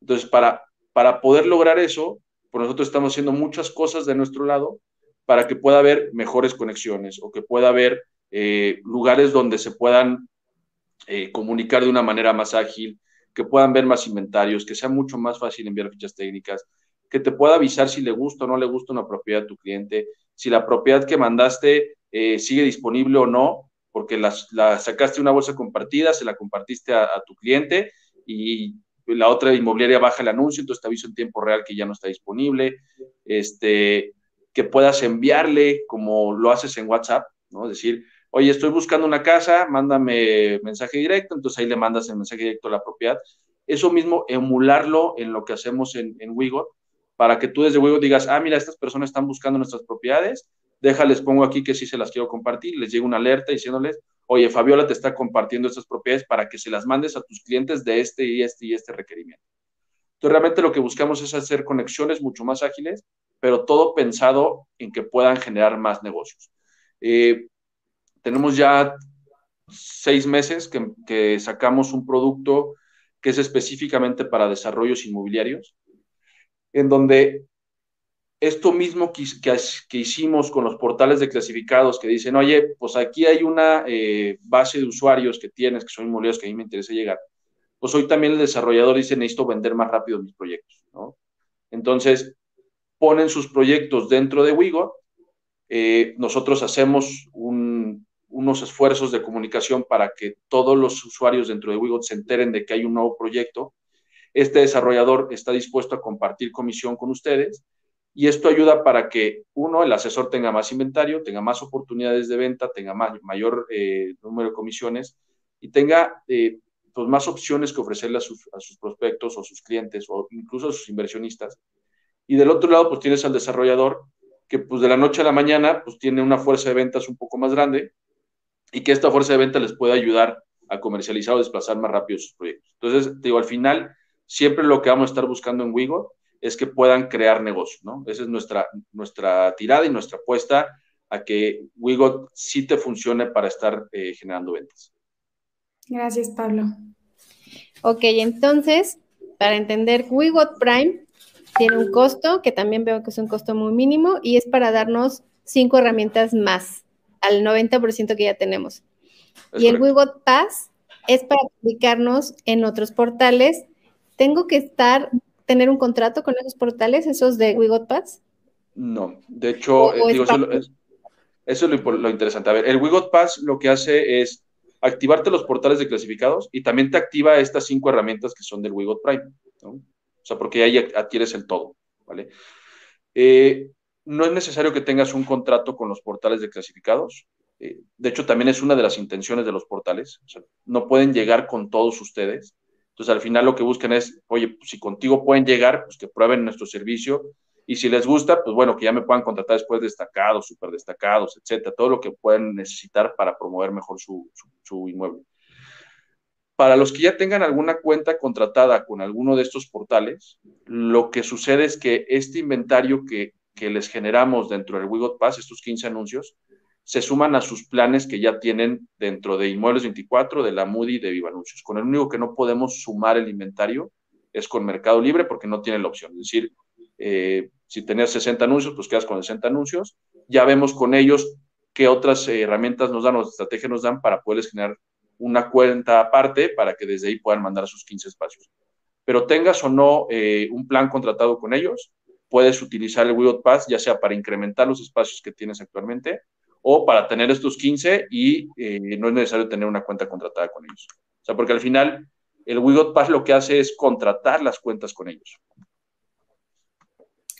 Entonces, para, para poder lograr eso, pues nosotros estamos haciendo muchas cosas de nuestro lado para que pueda haber mejores conexiones o que pueda haber eh, lugares donde se puedan eh, comunicar de una manera más ágil, que puedan ver más inventarios, que sea mucho más fácil enviar fichas técnicas, que te pueda avisar si le gusta o no le gusta una propiedad a tu cliente, si la propiedad que mandaste eh, sigue disponible o no, porque la, sacaste una bolsa compartida, se la compartiste a, tu cliente y la otra inmobiliaria baja el anuncio, entonces te aviso en tiempo real que ya no está disponible. Este, que puedas enviarle como lo haces en WhatsApp, ¿no? Es decir, oye, estoy buscando una casa, mándame mensaje directo, entonces ahí le mandas el mensaje directo a la propiedad. Eso mismo, emularlo en lo que hacemos en, en Wigot, para que tú desde Wigot digas, ah, mira, estas personas están buscando nuestras propiedades, déjales, pongo aquí que sí se las quiero compartir, les llega una alerta diciéndoles, oye, Fabiola te está compartiendo estas propiedades para que se las mandes a tus clientes de este y este y este requerimiento. Entonces, realmente lo que buscamos es hacer conexiones mucho más ágiles pero todo pensado en que puedan generar más negocios. Eh, tenemos ya seis meses que, sacamos un producto que es específicamente para desarrollos inmobiliarios, en donde esto mismo que, que, hicimos con los portales de clasificados que dicen, oye, pues aquí hay una eh, base de usuarios que tienes, que son inmobiliarios que a mí me interesa llegar, pues hoy también el desarrollador dice, necesito vender más rápido mis proyectos, ¿no? Entonces, ponen sus proyectos dentro de Wigo, eh, nosotros hacemos unos esfuerzos de comunicación para que todos los usuarios dentro de Wigo se enteren de que hay un nuevo proyecto. Este desarrollador está dispuesto a compartir comisión con ustedes y esto ayuda para que, uno, el asesor tenga más inventario, tenga más oportunidades de venta, tenga mayor eh, número de comisiones y tenga eh, pues más opciones que ofrecerle a sus, a sus prospectos o sus clientes o incluso a sus inversionistas y del otro lado, pues tienes al desarrollador que pues de la noche a la mañana, pues tiene una fuerza de ventas un poco más grande y que esta fuerza de ventas les puede ayudar a comercializar o desplazar más rápido sus proyectos. Entonces, digo, al final, siempre lo que vamos a estar buscando en Wigo es que puedan crear negocio, ¿no? Esa es nuestra, nuestra tirada y nuestra apuesta a que Wigo sí te funcione para estar eh, generando ventas. Gracias, Pablo. Ok, entonces, para entender Wigo Prime, tiene un costo, que también veo que es un costo muy mínimo, y es para darnos cinco herramientas más al 90% que ya tenemos. y el WeWot Pass es para publicarnos en otros portales. ¿Tengo que estar, tener un contrato con esos portales, esos de WeWot Pass? No, de hecho, eh, eso, es, lo, interesante. A ver, el WeGot Pass lo que hace es activarte los portales de clasificados y también te activa estas cinco herramientas que son del WeGot Prime. ¿no? O sea, porque ahí adquieres el todo, ¿vale? Eh, no es necesario que tengas un contrato con los portales de clasificados. Eh, de hecho, también es una de las intenciones de los portales. No pueden llegar con todos ustedes. Entonces, al final lo que buscan es, oye, si contigo pueden llegar, pues que prueben nuestro servicio. Y si les gusta, pues bueno, que ya me puedan contratar después destacados, súper destacados, etcétera. Todo lo que pueden necesitar para promover mejor su, su inmueble. Para los que ya tengan alguna cuenta contratada con alguno de estos portales, lo que sucede es que este inventario que, les generamos dentro del Wigot Pass, estos 15 anuncios, se suman a sus planes que ya tienen dentro de Inmuebles 24, de la Moody de Viva Anuncios. Con el único que no podemos sumar el inventario es con Mercado Libre porque no tiene la opción. Es decir, eh, si tenías 60 anuncios, pues quedas con 60 anuncios. Ya vemos con ellos qué otras herramientas nos dan o estrategias nos dan para poderles generar una cuenta aparte para que desde ahí puedan mandar sus 15 espacios. Pero tengas o no eh, un plan contratado con ellos, puedes utilizar el WeWord Pass ya sea para incrementar los espacios que tienes actualmente o para tener estos 15 y eh, no es necesario tener una cuenta contratada con ellos. O sea, porque al final el WeWord Pass lo que hace es contratar las cuentas con ellos.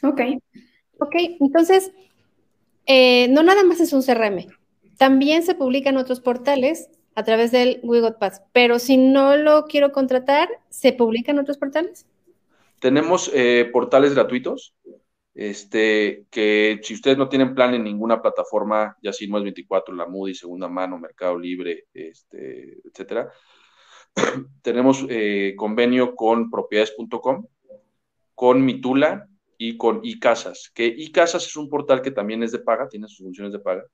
Ok, ok, entonces, eh, no nada más es un CRM, también se publica en otros portales a través del Wigot Pass. Pero si no lo quiero contratar, ¿se publica en otros portales? Tenemos eh, portales gratuitos, este, que si ustedes no tienen plan en ninguna plataforma, ya sea más 24, la Moody, Segunda Mano, Mercado Libre, este, etcétera, tenemos eh, convenio con propiedades.com, con Mitula y con iCasas, que iCasas es un portal que también es de paga, tiene sus funciones de paga,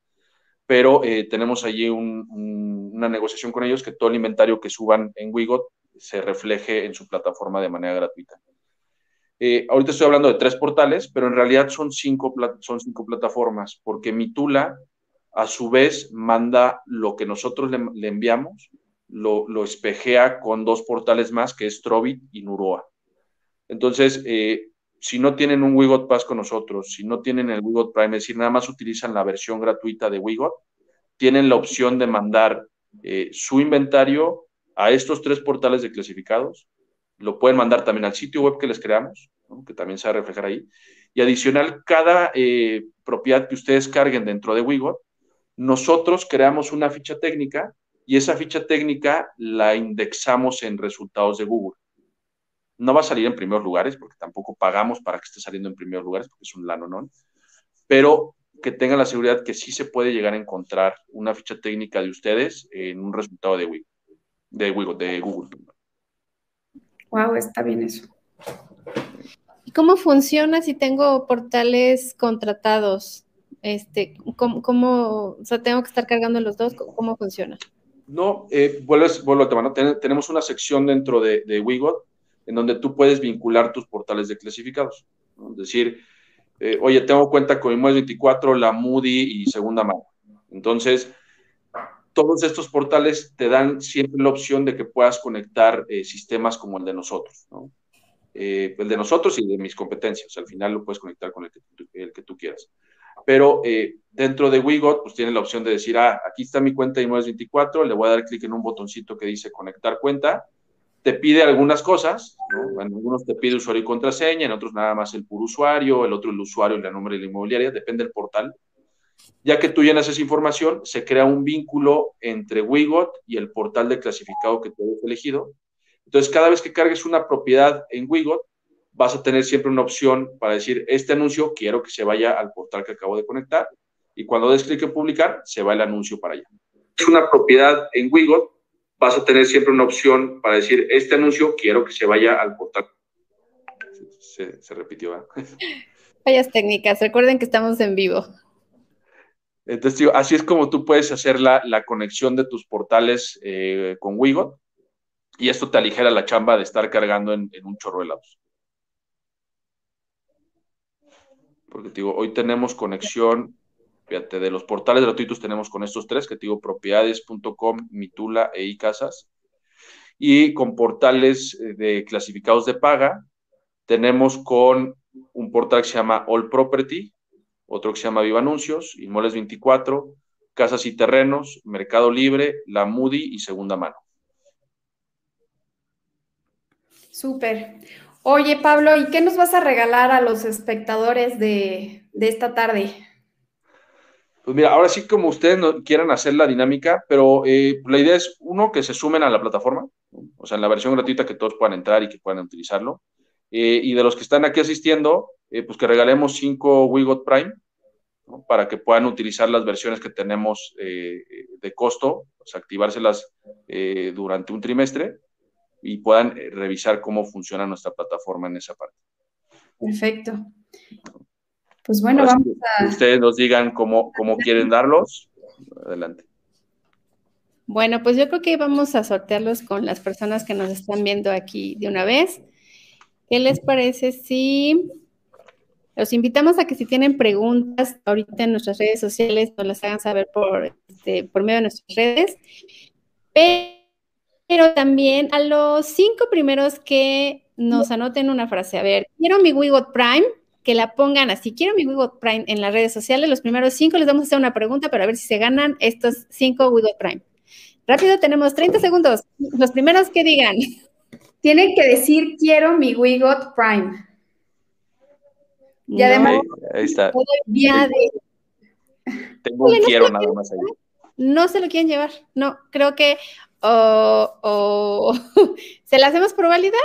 pero eh, tenemos allí una negociación con ellos que todo el inventario que suban en Wigot se refleje en su plataforma de manera gratuita. Eh, ahorita estoy hablando de tres portales, pero en realidad son cinco, son cinco plataformas, porque Mitula a su vez manda lo que nosotros le, enviamos, lo, lo, espejea con dos portales más, que es Trovit y Nuroa. Entonces, eh, si no tienen un Wigot Pass con nosotros, si no tienen el Wigot Prime, es decir, nada más utilizan la versión gratuita de Wigot, tienen la opción de mandar eh, su inventario a estos tres portales de clasificados. Lo pueden mandar también al sitio web que les creamos, que también se va a reflejar ahí. Y adicional, cada eh, propiedad que ustedes carguen dentro de Wigot, nosotros creamos una ficha técnica y esa ficha técnica la indexamos en resultados de Google. No va a salir en primeros lugares, porque tampoco pagamos para que esté saliendo en primeros lugares, porque es un lano, ¿no? Pero que tengan la seguridad que sí se puede llegar a encontrar una ficha técnica de ustedes en un resultado de, Wii, de, de Google. Wow, está bien eso. cómo funciona si tengo portales contratados? Este, ¿cómo, cómo, o sea, tengo que estar cargando los dos? ¿Cómo funciona? No, eh, vuelves, vuelvo a tema, tenemos una sección dentro de, de Wigot en donde tú puedes vincular tus portales de clasificados. Es decir, eh, oye, tengo cuenta con Inmuebles 24, la Moody y Segunda Mano. Entonces, todos estos portales te dan siempre la opción de que puedas conectar eh, sistemas como el de nosotros, ¿no? Eh, el de nosotros y de mis competencias. Al final lo puedes conectar con el que, tú quieras. Pero dentro de Wigot, pues tienes la opción de decir, ah, aquí está mi cuenta de Inmuebles 24, le voy a dar clic en un botoncito que dice conectar cuenta te pide algunas cosas, ¿no? En algunos te pide usuario y contraseña, en otros nada más el puro usuario, el otro el usuario y el nombre de la inmobiliaria, depende del portal. Ya que tú llenas esa información, se crea un vínculo entre Wigot y el portal de clasificado que tú hayas elegido. Entonces, cada vez que cargues una propiedad en Wigot, vas a tener siempre una opción para decir, este anuncio quiero que se vaya al portal que acabo de conectar. Y cuando des clic en publicar, se va el anuncio para allá. Es una propiedad en Wigot vas a tener siempre una opción para decir, este anuncio quiero que se vaya al portal. Se, repitió. Fallas técnicas, recuerden que estamos en vivo. Entonces, así es como tú puedes hacer la, conexión de tus portales eh, con Wigot y esto te aligera la chamba de estar cargando en, un chorro de. Porque digo, hoy tenemos conexión Fíjate, de los portales gratuitos tenemos con estos tres, que digo, propiedades.com, Mitula e iCasas. Y con portales eh, de clasificados de paga, tenemos con un portal que se llama All Property, otro que se llama Viva Anuncios, Inmuebles 24, Casas y Terrenos, Mercado Libre, La Moody y Segunda Mano. Súper. Oye, Pablo, ¿y qué nos vas a regalar a los espectadores de, de esta tarde? Pues mira, ahora sí como ustedes quieran hacer la dinámica, pero eh, la idea es, uno, que se sumen a la plataforma, o sea, en la versión gratuita que todos puedan entrar y que puedan utilizarlo. Eh, y de los que están aquí asistiendo, eh, pues que regalemos cinco Wigot Prime para que puedan utilizar las versiones que tenemos de costo, pues activárselas durante un trimestre y puedan revisar cómo funciona nuestra plataforma en esa parte. Perfecto. Pues bueno, vamos a... Ustedes nos digan cómo, cómo quieren darlos. Adelante. Bueno, pues yo creo que vamos a sortearlos con las personas que nos están viendo aquí de una vez. ¿Qué les parece si los invitamos a que si tienen preguntas ahorita en nuestras redes sociales nos las hagan saber por, este, por medio de nuestras redes? Pero también a los cinco primeros que nos anoten una frase. A ver, quiero mi Wigot Prime que la pongan así. Quiero mi Wigot Prime en las redes sociales. Los primeros cinco les vamos a hacer una pregunta para ver si se ganan estos cinco Wigot Prime. Rápido, tenemos 30 segundos. Los primeros que digan. Tienen que decir quiero mi Wigot Prime. Y además, ahí, está. Tengo un quiero nada más ahí. No se lo quieren llevar. No, creo que o, se la hacemos por válida.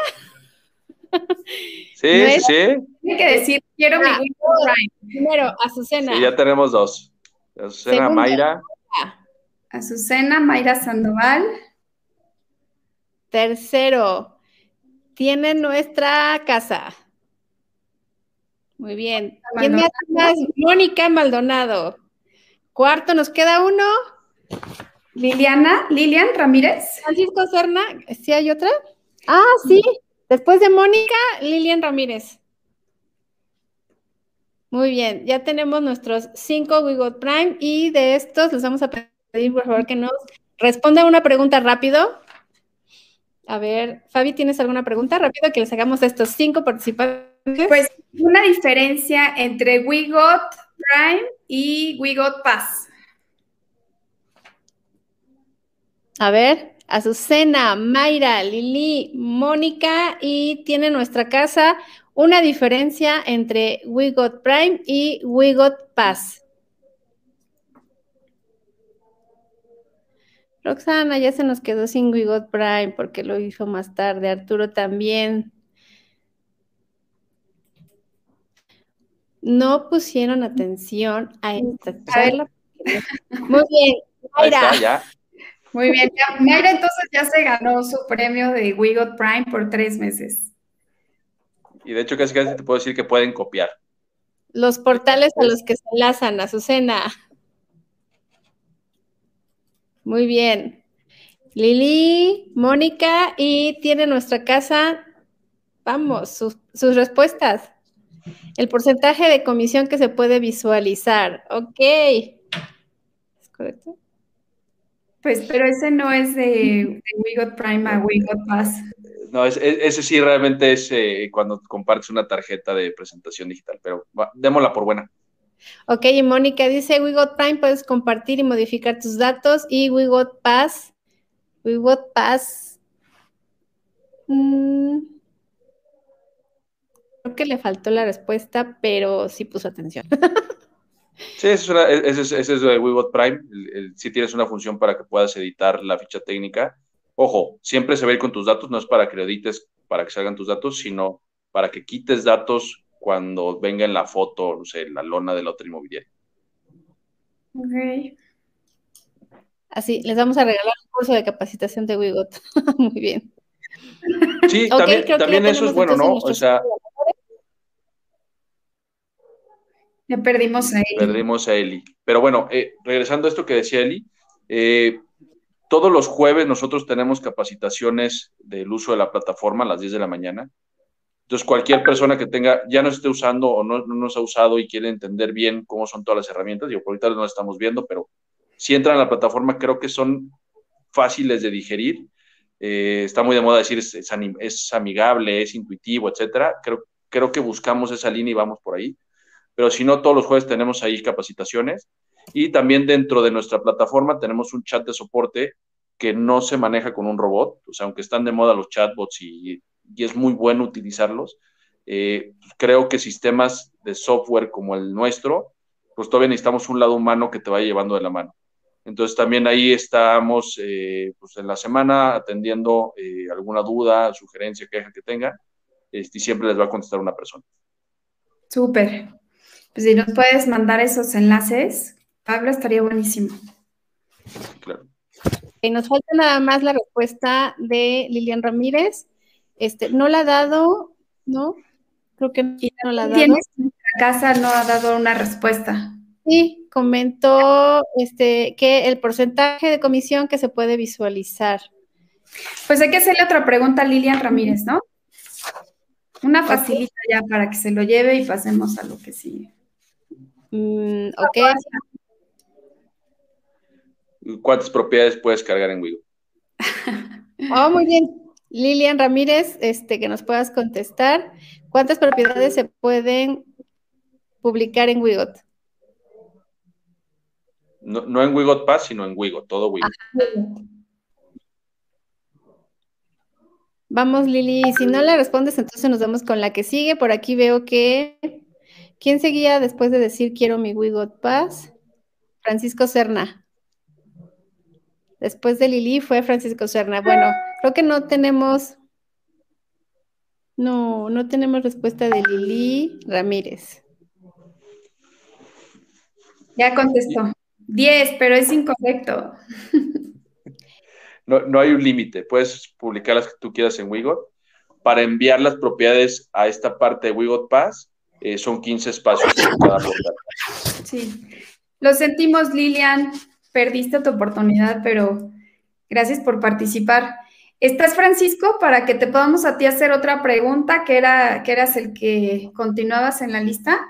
Sí, sí, sí. Tiene que decir, quiero mi ah, Prime. Primero, Azucena. Sí, ya tenemos dos. Azucena, Mayra. Azucena, Mayra Sandoval. Tercero, tiene nuestra casa. Muy bien. ¿Quién más? Mónica Maldonado. Cuarto, nos queda uno. Liliana, Lilian Ramírez. Francisco Serna, ¿sí hay otra? Ah, sí. Después de Mónica, Lilian Ramírez. Muy bien, ya tenemos nuestros cinco We Prime y de estos les vamos a pedir por favor que nos responda una pregunta rápido. A ver, Fabi, ¿tienes alguna pregunta rápido que les hagamos a estos cinco participantes? Pues una diferencia entre We Prime y We Pass. A ver. Azucena, Mayra, Lili, Mónica y tiene nuestra casa una diferencia entre We Got Prime y We Got Pass. Roxana ya se nos quedó sin We Got Prime porque lo hizo más tarde. Arturo también. No pusieron atención a esta charla. Muy bien, Mayra. Muy bien, Mayra entonces ya se ganó su premio de Wigot Prime por tres meses. Y de hecho casi casi te puedo decir que pueden copiar. Los portales a los que se enlazan, Azucena. Muy bien. Lili, Mónica, y tiene nuestra casa, vamos, sus, respuestas. El porcentaje de comisión que se puede visualizar. Ok. ¿Es correcto? Pues, pero ese no es de, de We Got Prime a We Got Pass. No, ese, sí realmente es eh, cuando compartes una tarjeta de presentación digital, pero démosla por buena. Ok, y Mónica dice, We Got Prime, puedes compartir y modificar tus datos y We Got Pass, We Got Pass, mm, creo que le faltó la respuesta, pero sí puso atención. sí, ese es, es, de We Got Prime, si tienes una función para que puedas editar la ficha técnica. Ojo, siempre se va a ir con tus datos, no es para que lo edites, para que salgan tus datos, sino para que quites datos cuando venga en la foto, no sé, la lona del otro inmobiliario. Ok. Así, les vamos a regalar un curso de capacitación de Wigot. Muy bien. Sí, también, eso es bueno, ¿no? O sea. Ya perdimos a Eli. Perdimos a Eli. Pero bueno, eh, regresando a esto que decía Eli, eh, todos los jueves nosotros tenemos capacitaciones del uso de la plataforma a las 10 de la mañana. Entonces, cualquier persona que tenga, ya no esté usando o no, nos ha usado y quiere entender bien cómo son todas las herramientas, yo por ahorita no las estamos viendo, pero si entran a la plataforma, creo que son fáciles de digerir. Eh, está muy de moda decir es, amigable, es intuitivo, etcétera. Creo que buscamos esa línea y vamos por ahí. Pero si no, todos los jueves tenemos ahí capacitaciones. Y también dentro de nuestra plataforma tenemos un chat de soporte que no se maneja con un robot. O sea, aunque están de moda los chatbots y y es muy bueno utilizarlos. Eh, creo que sistemas de software como el nuestro, pues todavía necesitamos un lado humano que te vaya llevando de la mano. Entonces también ahí estamos eh, pues en la semana atendiendo eh, alguna duda, sugerencia, queja que tengan este, y siempre les va a contestar una persona. Súper. Pues si nos puedes mandar esos enlaces, Pablo, estaría buenísimo. Claro. Y nos falta nada más la respuesta de Lilian Ramírez. Este, no la ha dado, ¿no? Creo que no la ha dado. la casa no ha dado una respuesta. Sí, comentó este, que el porcentaje de comisión que se puede visualizar. Pues hay que hacerle otra pregunta a Lilian Ramírez, ¿no? Una facilita ya para que se lo lleve y pasemos a lo que sigue. Mm, ok. ¿Cuántas propiedades puedes cargar en Wigo? oh, muy bien. Lilian Ramírez, este, que nos puedas contestar. ¿Cuántas propiedades se pueden publicar en Wigot? No, en Wigot Pass, sino en Wigot, todo Wigot. Vamos, Lili. Si no le respondes, entonces nos vamos con la que sigue. Por aquí veo que. ¿Quién seguía después de decir quiero mi Wigot Pass? Francisco Serna. Después de Lili fue Francisco Serna. Bueno, creo que no tenemos, no, no tenemos respuesta de Lili Ramírez. Ya contestó. Diez, pero es incorrecto. No, hay un límite. Puedes publicar las que tú quieras en Wigot. Para enviar las propiedades a esta parte de Wigot Pass, eh, son 15 espacios cada Sí. Lo sentimos, Lilian perdiste tu oportunidad, pero gracias por participar. ¿Estás, Francisco, para que te podamos a ti hacer otra pregunta, que, era, que eras el que continuabas en la lista?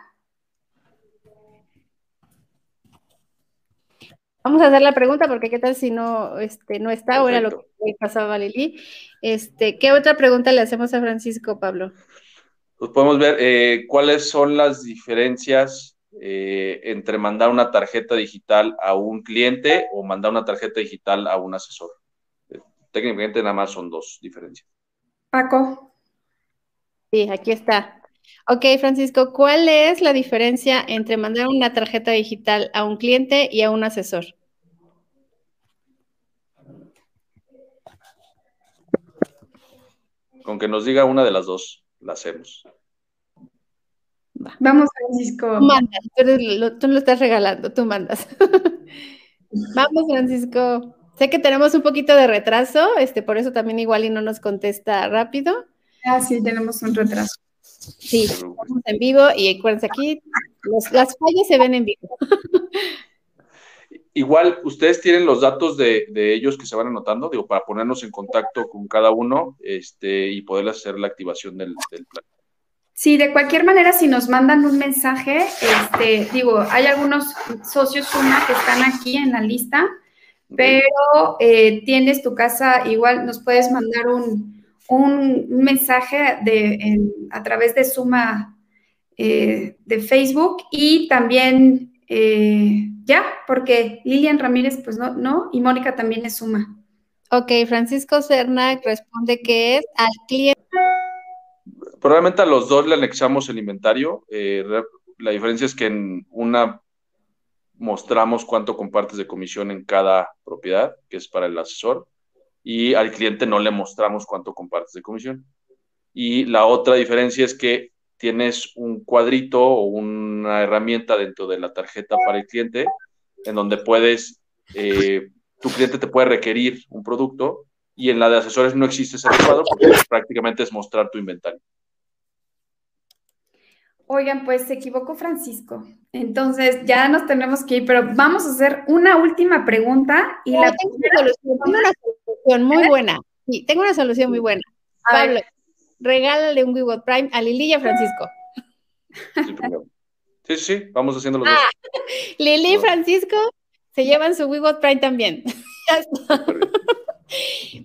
Vamos a hacer la pregunta, porque qué tal si no, este, no está, ahora lo que pasaba Lili. Este, ¿Qué otra pregunta le hacemos a Francisco, Pablo? Pues podemos ver eh, cuáles son las diferencias eh, entre mandar una tarjeta digital a un cliente o mandar una tarjeta digital a un asesor. Eh, técnicamente nada más son dos diferencias. Paco. Sí, aquí está. Ok, Francisco, ¿cuál es la diferencia entre mandar una tarjeta digital a un cliente y a un asesor? Con que nos diga una de las dos, la hacemos. Vamos, Francisco. mandas, tú, lo, estás regalando, tú mandas. Vamos, Francisco. Sé que tenemos un poquito de retraso, este, por eso también igual y no nos contesta rápido. Ah, sí, tenemos un retraso. Sí, estamos en vivo y acuérdense aquí, las fallas se ven en vivo. Igual, ustedes tienen los datos de, ellos que se van anotando, digo, para ponernos en contacto con cada uno este, y poder hacer la activación del, plan. Sí, de cualquier manera, si nos mandan un mensaje, este, digo, hay algunos socios Suma que están aquí en la lista, pero eh, tienes tu casa, igual nos puedes mandar un, mensaje de, a través de Suma eh, de Facebook y también eh, ya, porque Lilian Ramírez, pues no, no, y Mónica también es Suma. Ok, Francisco Cernac responde que es al cliente. Probablemente a los dos le anexamos el inventario. la diferencia es que en una mostramos cuánto compartes de comisión en cada propiedad, que es para el asesor, y al cliente no le mostramos cuánto compartes de comisión. Y la otra diferencia es que tienes un cuadrito o una herramienta dentro de la tarjeta para el cliente en donde puedes, eh, tu cliente te puede requerir un producto y en la de asesores no existe ese cuadro porque prácticamente es mostrar tu inventario. Oigan, pues se equivocó Francisco. Entonces ya nos tenemos que ir, pero vamos a hacer una última pregunta y la tengo una solución, muy buena. Sí, tengo una solución muy buena. Pablo, regálale un WeWork Prime a Lili y a Francisco. Sí, sí, vamos haciendo los dos. Ah, Lili y Francisco se llevan su WeWork Prime también.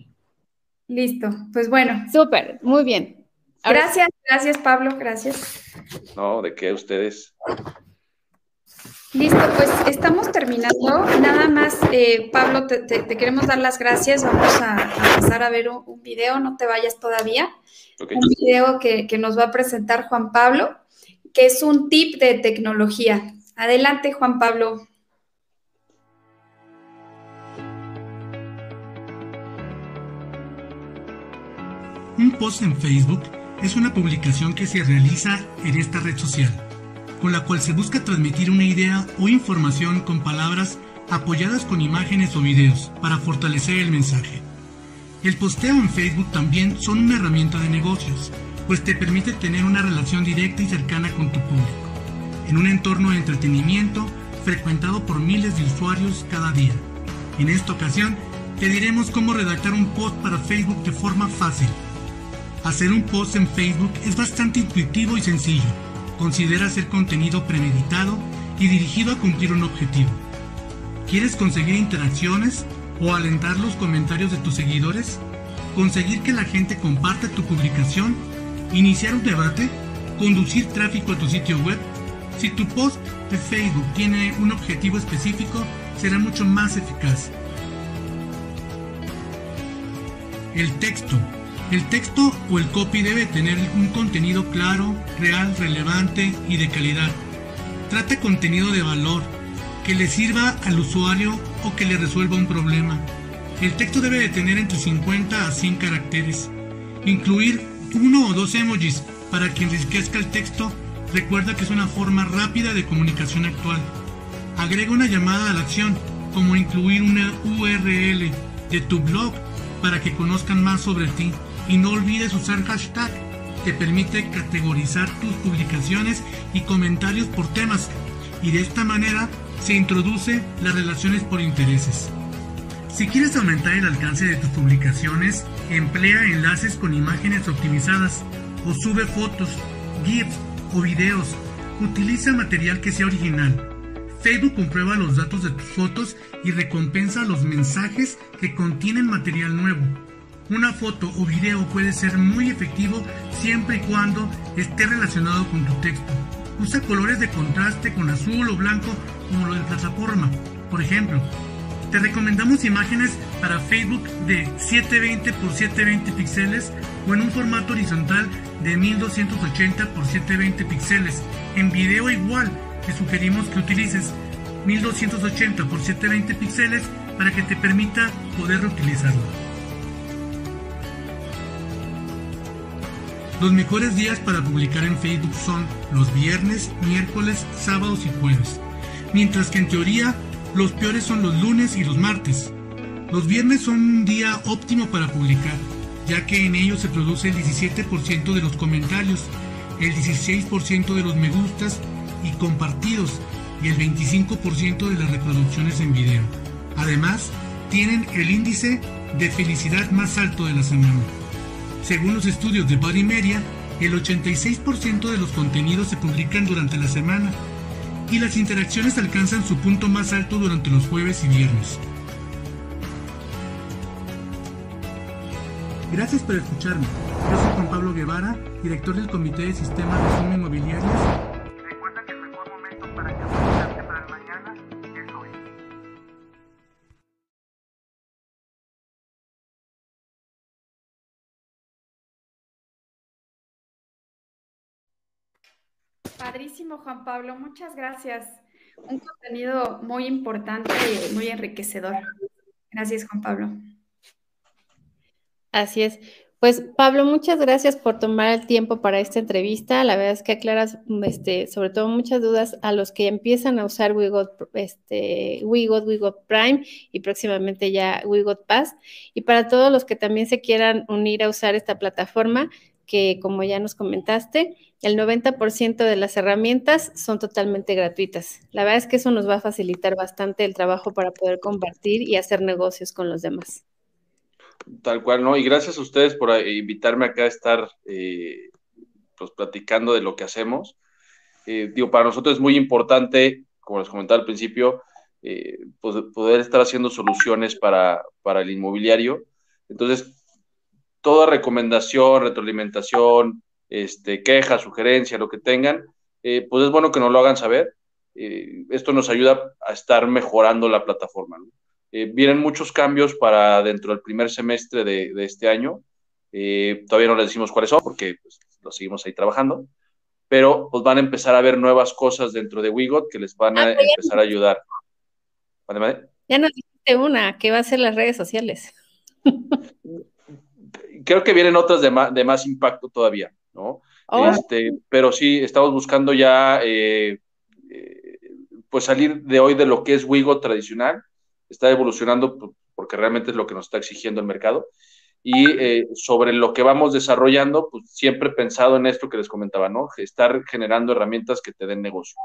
Listo, pues bueno. Súper, muy bien gracias, gracias Pablo, gracias. No, ¿de qué ustedes? Listo, pues estamos terminando. Nada más, eh, Pablo, te, queremos dar las gracias. Vamos a, pasar a ver un, video, no te vayas todavía. Un video que, que nos va a presentar Juan Pablo, que es un tip de tecnología. Adelante, Juan Pablo. Un post en Facebook es una publicación que se realiza en esta red social, con la cual se busca transmitir una idea o información con palabras apoyadas con imágenes o videos para fortalecer el mensaje. El posteo en Facebook también son una herramienta de negocios, pues te permite tener una relación directa y cercana con tu público, en un entorno de entretenimiento frecuentado por miles de usuarios cada día. En esta ocasión, te diremos cómo redactar un post para Facebook de forma fácil Hacer un post en Facebook es bastante intuitivo y sencillo. Considera hacer contenido premeditado y dirigido a cumplir un objetivo. ¿Quieres conseguir interacciones o alentar los comentarios de tus seguidores? ¿Conseguir que la gente comparte tu publicación? ¿Iniciar un debate? ¿Conducir tráfico a tu sitio web? Si tu post de Facebook tiene un objetivo específico, será mucho más eficaz. El texto el texto o el copy debe tener un contenido claro, real, relevante y de calidad. Trata contenido de valor, que le sirva al usuario o que le resuelva un problema. El texto debe de tener entre 50 a 100 caracteres. Incluir uno o dos emojis para que enriquezca el texto. Recuerda que es una forma rápida de comunicación actual. Agrega una llamada a la acción, como incluir una URL de tu blog para que conozcan más sobre ti. Y no olvides usar hashtag que permite categorizar tus publicaciones y comentarios por temas y de esta manera se introduce las relaciones por intereses. Si quieres aumentar el alcance de tus publicaciones, emplea enlaces con imágenes optimizadas o sube fotos, GIFs o videos. Utiliza material que sea original. Facebook comprueba los datos de tus fotos y recompensa los mensajes que contienen material nuevo. Una foto o video puede ser muy efectivo siempre y cuando esté relacionado con tu texto. Usa colores de contraste con azul o blanco como lo de plataforma. Por ejemplo, te recomendamos imágenes para Facebook de 720 x 720 píxeles o en un formato horizontal de 1280 x 720 píxeles. En video igual, te sugerimos que utilices 1280 x 720 píxeles para que te permita poder reutilizarlo. Los mejores días para publicar en Facebook son los viernes, miércoles, sábados y jueves, mientras que en teoría los peores son los lunes y los martes. Los viernes son un día óptimo para publicar, ya que en ellos se produce el 17% de los comentarios, el 16% de los me gustas y compartidos y el 25% de las reproducciones en video. Además, tienen el índice de felicidad más alto de la semana. Según los estudios de Body Media, el 86% de los contenidos se publican durante la semana y las interacciones alcanzan su punto más alto durante los jueves y viernes. Gracias por escucharme. Yo soy Juan Pablo Guevara, director del Comité de Sistemas de Suma Inmobiliarias. Padrísimo, Juan Pablo. Muchas gracias. Un contenido muy importante y muy enriquecedor. Gracias, Juan Pablo. Así es. Pues Pablo, muchas gracias por tomar el tiempo para esta entrevista. La verdad es que aclaras este, sobre todo muchas dudas a los que empiezan a usar WeGot, este, WeGot Prime y próximamente ya WeGot Pass. Y para todos los que también se quieran unir a usar esta plataforma, que como ya nos comentaste, el 90% de las herramientas son totalmente gratuitas. La verdad es que eso nos va a facilitar bastante el trabajo para poder compartir y hacer negocios con los demás. Tal cual, ¿no? Y gracias a ustedes por eh, invitarme acá a estar eh, pues platicando de lo que hacemos. Eh, digo, para nosotros es muy importante, como les comentaba al principio, pues, poder estar haciendo soluciones para, para el inmobiliario. Entonces, toda recomendación, retroalimentación, este, queja, sugerencia, lo que tengan, pues es bueno que nos lo hagan saber. esto nos ayuda a estar mejorando la plataforma. ¿no? Eh, vienen muchos cambios para dentro del primer semestre de, este año. Eh, todavía no les decimos cuáles son porque pues, lo seguimos ahí trabajando, pero pues van a empezar a ver nuevas cosas dentro de Wigot que les van a ah, empezar a ayudar. Ya nos dijiste una, que va a ser las redes sociales. Creo que vienen otras de más, impacto todavía, ¿no? Oh. Este, pero sí, estamos buscando ya eh, pues salir de hoy de lo que es Wigot tradicional está evolucionando porque realmente es lo que nos está exigiendo el mercado. Y eh, sobre lo que vamos desarrollando, pues siempre pensado en esto que les comentaba, ¿no? Estar generando herramientas que te den negocio.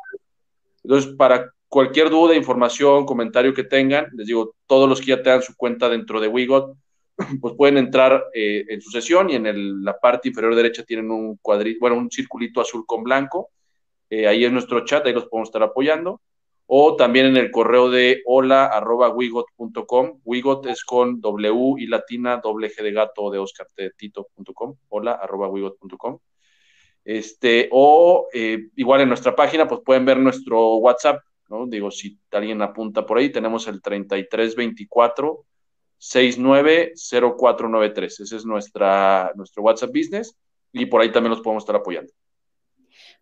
Entonces, para cualquier duda, información, comentario que tengan, les digo, todos los que ya tengan su cuenta dentro de Wigot, pues pueden entrar eh, en su sesión y en la parte inferior derecha tienen un cuadrito, bueno, un circulito azul con blanco. Eh, ahí es nuestro chat, ahí los podemos estar apoyando o también en el correo de hola arroba wigot.com. Wigot es con W y latina, doble G de gato de Oscar T. Tito.com. Hola arroba wigot.com. Este, o eh, igual en nuestra página, pues pueden ver nuestro WhatsApp, ¿no? Digo, si alguien apunta por ahí, tenemos el 3324 690493. Ese es nuestra, nuestro WhatsApp Business y por ahí también los podemos estar apoyando.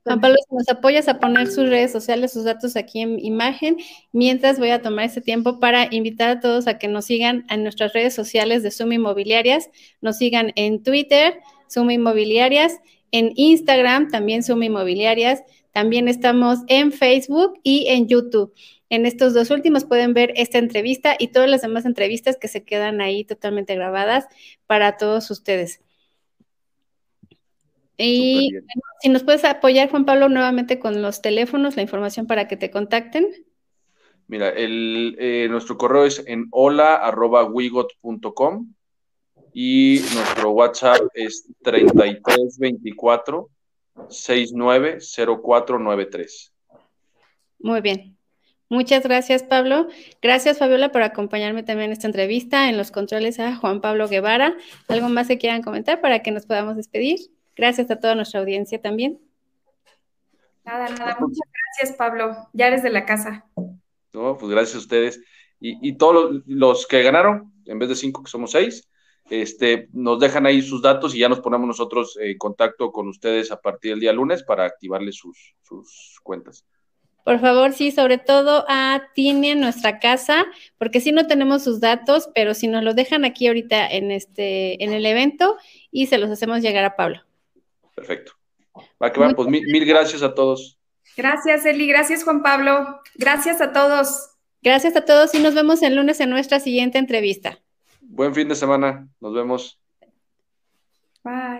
Juan Pablo, si nos apoyas a poner sus redes sociales, sus datos aquí en imagen, mientras voy a tomar este tiempo para invitar a todos a que nos sigan en nuestras redes sociales de Suma Inmobiliarias, nos sigan en Twitter, Suma Inmobiliarias, en Instagram, también Suma Inmobiliarias, también estamos en Facebook y en YouTube. En estos dos últimos pueden ver esta entrevista y todas las demás entrevistas que se quedan ahí totalmente grabadas para todos ustedes. Y si nos puedes apoyar, Juan Pablo, nuevamente con los teléfonos, la información para que te contacten. Mira, el, eh, nuestro correo es en hola.wigot.com y nuestro WhatsApp es 3324 690493. Muy bien. Muchas gracias, Pablo. Gracias, Fabiola, por acompañarme también en esta entrevista. En los controles a Juan Pablo Guevara. ¿Algo más que quieran comentar para que nos podamos despedir? Gracias a toda nuestra audiencia también. Nada, nada. Muchas gracias, Pablo. Ya eres de la casa. No, pues gracias a ustedes. Y, todos los, que ganaron, en vez de cinco, que somos seis, este, nos dejan ahí sus datos y ya nos ponemos nosotros en contacto con ustedes a partir del día lunes para activarles sus, sus cuentas. Por favor, sí, sobre todo a Tini en nuestra casa, porque sí no tenemos sus datos, pero si nos lo dejan aquí ahorita en este, en el evento y se los hacemos llegar a Pablo. Perfecto. Va que va, pues mil, gracias a todos. Gracias, Eli. Gracias, Juan Pablo. Gracias a todos. Gracias a todos y nos vemos el lunes en nuestra siguiente entrevista. Buen fin de semana. Nos vemos. Bye.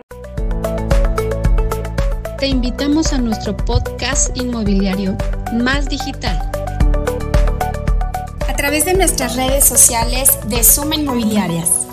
te invitamos a nuestro podcast inmobiliario Más Digital. A través de nuestras redes sociales de Suma Inmobiliarias.